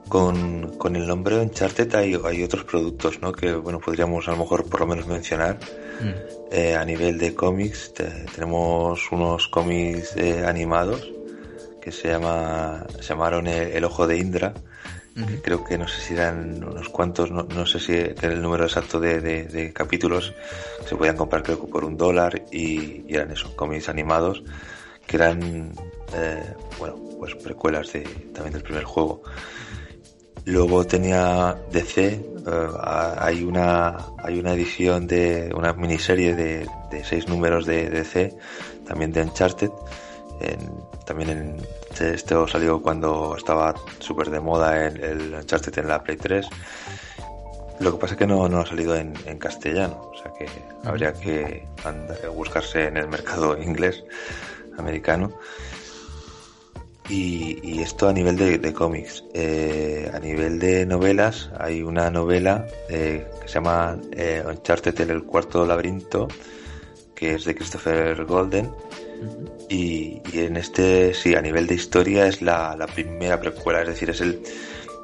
con, con, el nombre de Uncharted hay, hay otros productos, ¿no? Que, bueno, podríamos a lo mejor por lo menos mencionar. Mm. Eh, a nivel de cómics, tenemos unos cómics eh, animados que se llama se llamaron El, Ojo de Indra. Creo que no sé si eran unos cuantos, no, no sé si el número exacto de, de, capítulos. Se podían comprar creo que por un dólar y, eran esos cómics animados que eran, eh, bueno, pues precuelas de, también del primer juego. Luego tenía DC, eh, hay una hay una edición de una miniserie de, de seis números de DC, también de Uncharted. también en, esto salió cuando estaba súper de moda el, el, Uncharted en la Play 3. Lo que pasa es que no, no ha salido en, en castellano, o sea que habría que buscarse en el mercado inglés, americano. Y, esto a nivel de, cómics. Eh, a nivel de novelas, hay una novela eh, que se llama eh, Uncharted el cuarto laberinto, que es de Christopher Golden. Y, en este, sí, a nivel de historia es la, primera precuela, es decir, es el,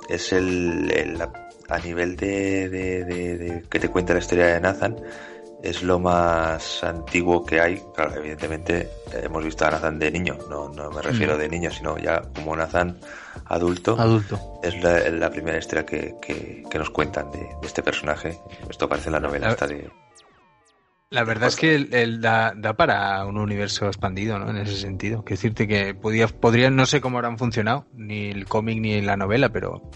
es el, a nivel de, de, que te cuenta la historia de Nathan, es lo más antiguo que hay. Claro, evidentemente hemos visto a Nathan de niño, no, no me refiero mm. de niño, sino ya como Nathan adulto. Adulto. Es la, primera historia que, que, nos cuentan de, este personaje. Esto aparece en la novela esta de... La verdad es que él, da, da, para un universo expandido, ¿no? En ese sentido. Que decirte que podía, podrían, no sé cómo habrán funcionado, ni el cómic ni la novela, pero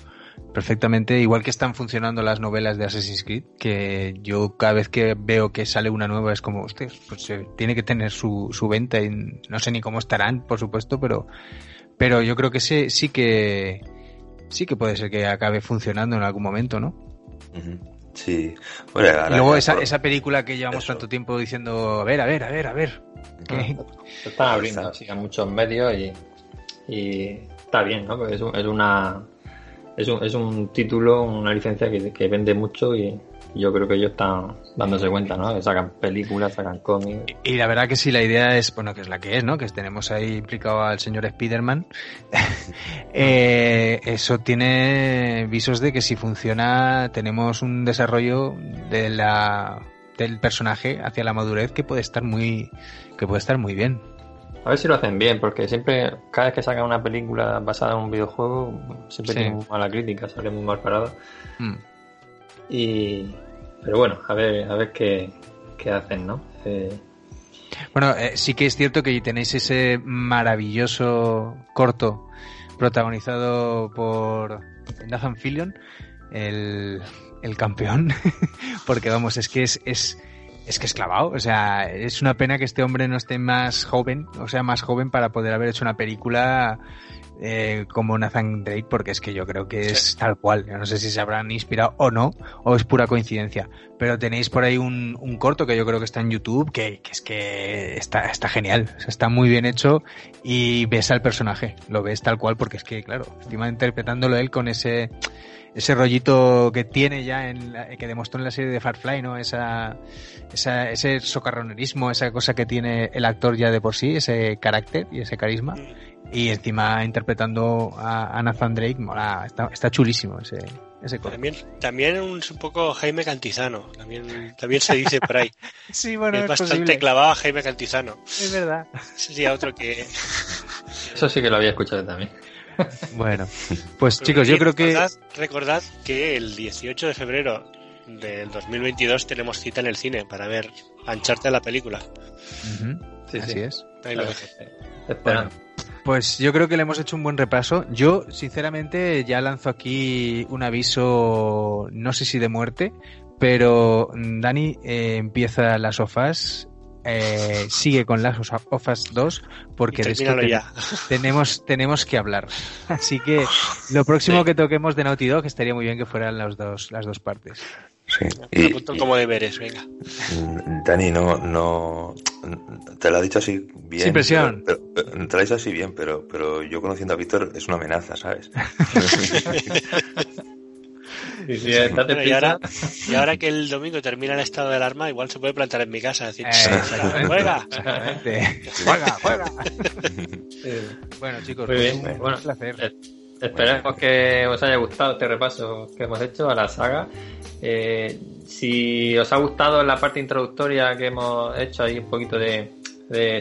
perfectamente, igual que están funcionando las novelas de Assassin's Creed, que yo cada vez que veo que sale una nueva es como, usted, pues eh, tiene que tener su, su venta y no sé ni cómo estarán, por supuesto, pero, pero yo creo que sí, sí que sí que puede ser que acabe funcionando en algún momento, ¿no? Sí. y luego esa, esa película que llevamos tanto tiempo diciendo, a ver, a ver, a ver, a ver. Se están abriendo así a muchos medios y, y está bien, ¿no? Porque es, es una es un, es un título, una licencia que, que vende mucho y yo creo que ellos están dándose cuenta, ¿no? Que sacan películas, sacan cómics. Y, la verdad que sí, la idea es, bueno, que es la que es, ¿no? Que tenemos ahí implicado al señor Spider-Man. eh, eso tiene visos de que si funciona, tenemos un desarrollo de la, del personaje hacia la madurez que puede estar muy, que puede estar muy bien. A ver si lo hacen bien, porque siempre, cada vez que sacan una película basada en un videojuego, siempre tiene muy mala crítica, sale muy mal parado. Mm. Y. Pero bueno, a ver, a ver qué, hacen, ¿no? Eh, bueno, eh, sí que es cierto que tenéis ese maravilloso corto protagonizado por Nathan Fillion, el, el campeón, porque vamos, es que es, es es que es clavado. O sea, es una pena que este hombre no esté más joven, o sea, más joven para poder haber hecho una película eh, como Nathan Drake, porque es que yo creo que es tal cual. Yo no sé si se habrán inspirado o no, o es pura coincidencia. Pero tenéis por ahí un, un corto que yo creo que está en YouTube, que, que es que está, está genial. O sea, está muy bien hecho y ves al personaje. Lo ves tal cual, porque es que, claro, encima interpretándolo él con ese ese rollito que tiene ya en que demostró en la serie de Farfly, ¿no? Esa, esa, ese socarronerismo, esa cosa que tiene el actor ya de por sí, ese carácter y ese carisma. Y encima interpretando a, Nathan Drake, mola, está, está chulísimo ese, ese También, también un, un, poco Jaime Cantizano, también, también se dice por ahí. sí, bueno, es, bastante clavado a Jaime Cantizano. Es verdad. Sería otro que... Eso sí que lo había escuchado también. Bueno, pues chicos, yo creo que... Recordad, que el 18 de febrero del 2022 tenemos cita en el cine para ver Ancharte la película. sí, Así es. Pues yo creo que le hemos hecho un buen repaso. Yo, sinceramente, ya lanzo aquí un aviso, no sé si de muerte, pero Dani eh, empieza las sofás eh, sigue con las Ofas 2 porque de esto tenemos, tenemos que hablar. Así que lo próximo que toquemos de Naughty Dog estaría muy bien que fueran las dos, las dos partes. Sí. Y, como deberes, venga. Dani, no, no, te lo ha dicho así bien. Sin presión. te lo ha dicho así bien, pero, pero yo conociendo a Víctor es una amenaza, ¿sabes? Y si estás Bueno, y, ahora, y ahora que el domingo termina el estado de alarma, igual se puede plantar en mi casa. Decir, Eh, juega. Exactamente. Juega, juega. eh, Bueno, chicos, Muy bien, pues, bueno. un placer. Esperemos que os haya gustado este repaso que hemos hecho a la saga. Eh, si os ha gustado la parte introductoria que hemos hecho ahí un poquito de,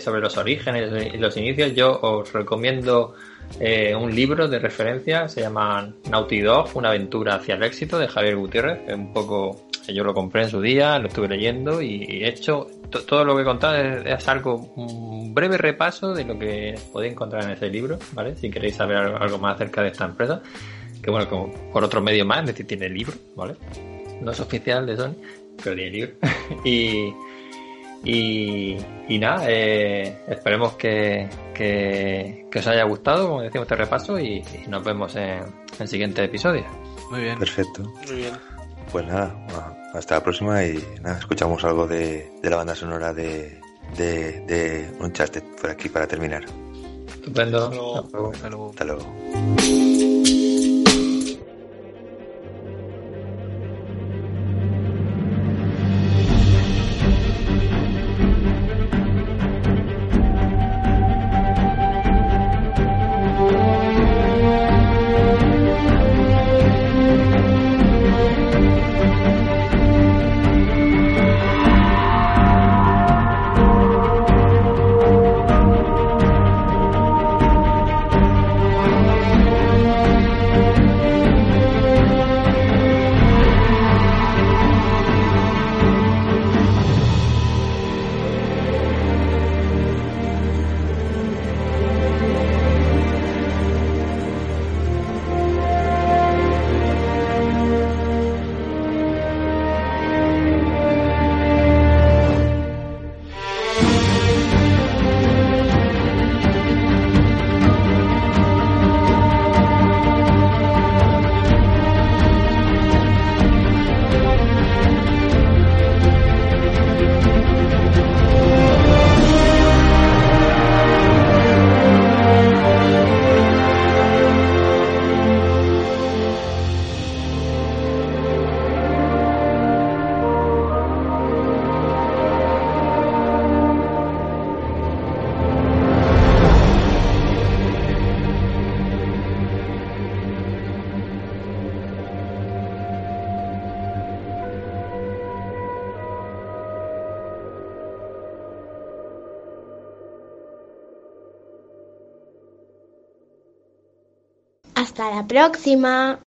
sobre los orígenes y los inicios, yo os recomiendo eh, un libro de referencia, se llama Naughty Dog, una aventura hacia el éxito de Javier Gutiérrez, es un poco, yo lo compré en su día, lo estuve leyendo y he hecho todo lo que he contado es, es algo, un breve repaso de lo que podéis encontrar en ese libro, ¿vale? Si queréis saber algo, algo más acerca de esta empresa, que bueno, como por otro medio más, es decir, tiene libro, ¿vale? No es oficial de Sony, pero tiene libro. y, y, y nada, eh, esperemos que, que, que os haya gustado, como decimos, este repaso y, y nos vemos en, en siguientes episodios. Muy bien. Perfecto. Muy bien. Pues nada, hasta la próxima y nada, escuchamos algo de, de la banda sonora de, de, de Uncharted por aquí para terminar. Estupendo. Hasta luego. Hasta luego. Hasta luego. Próxima.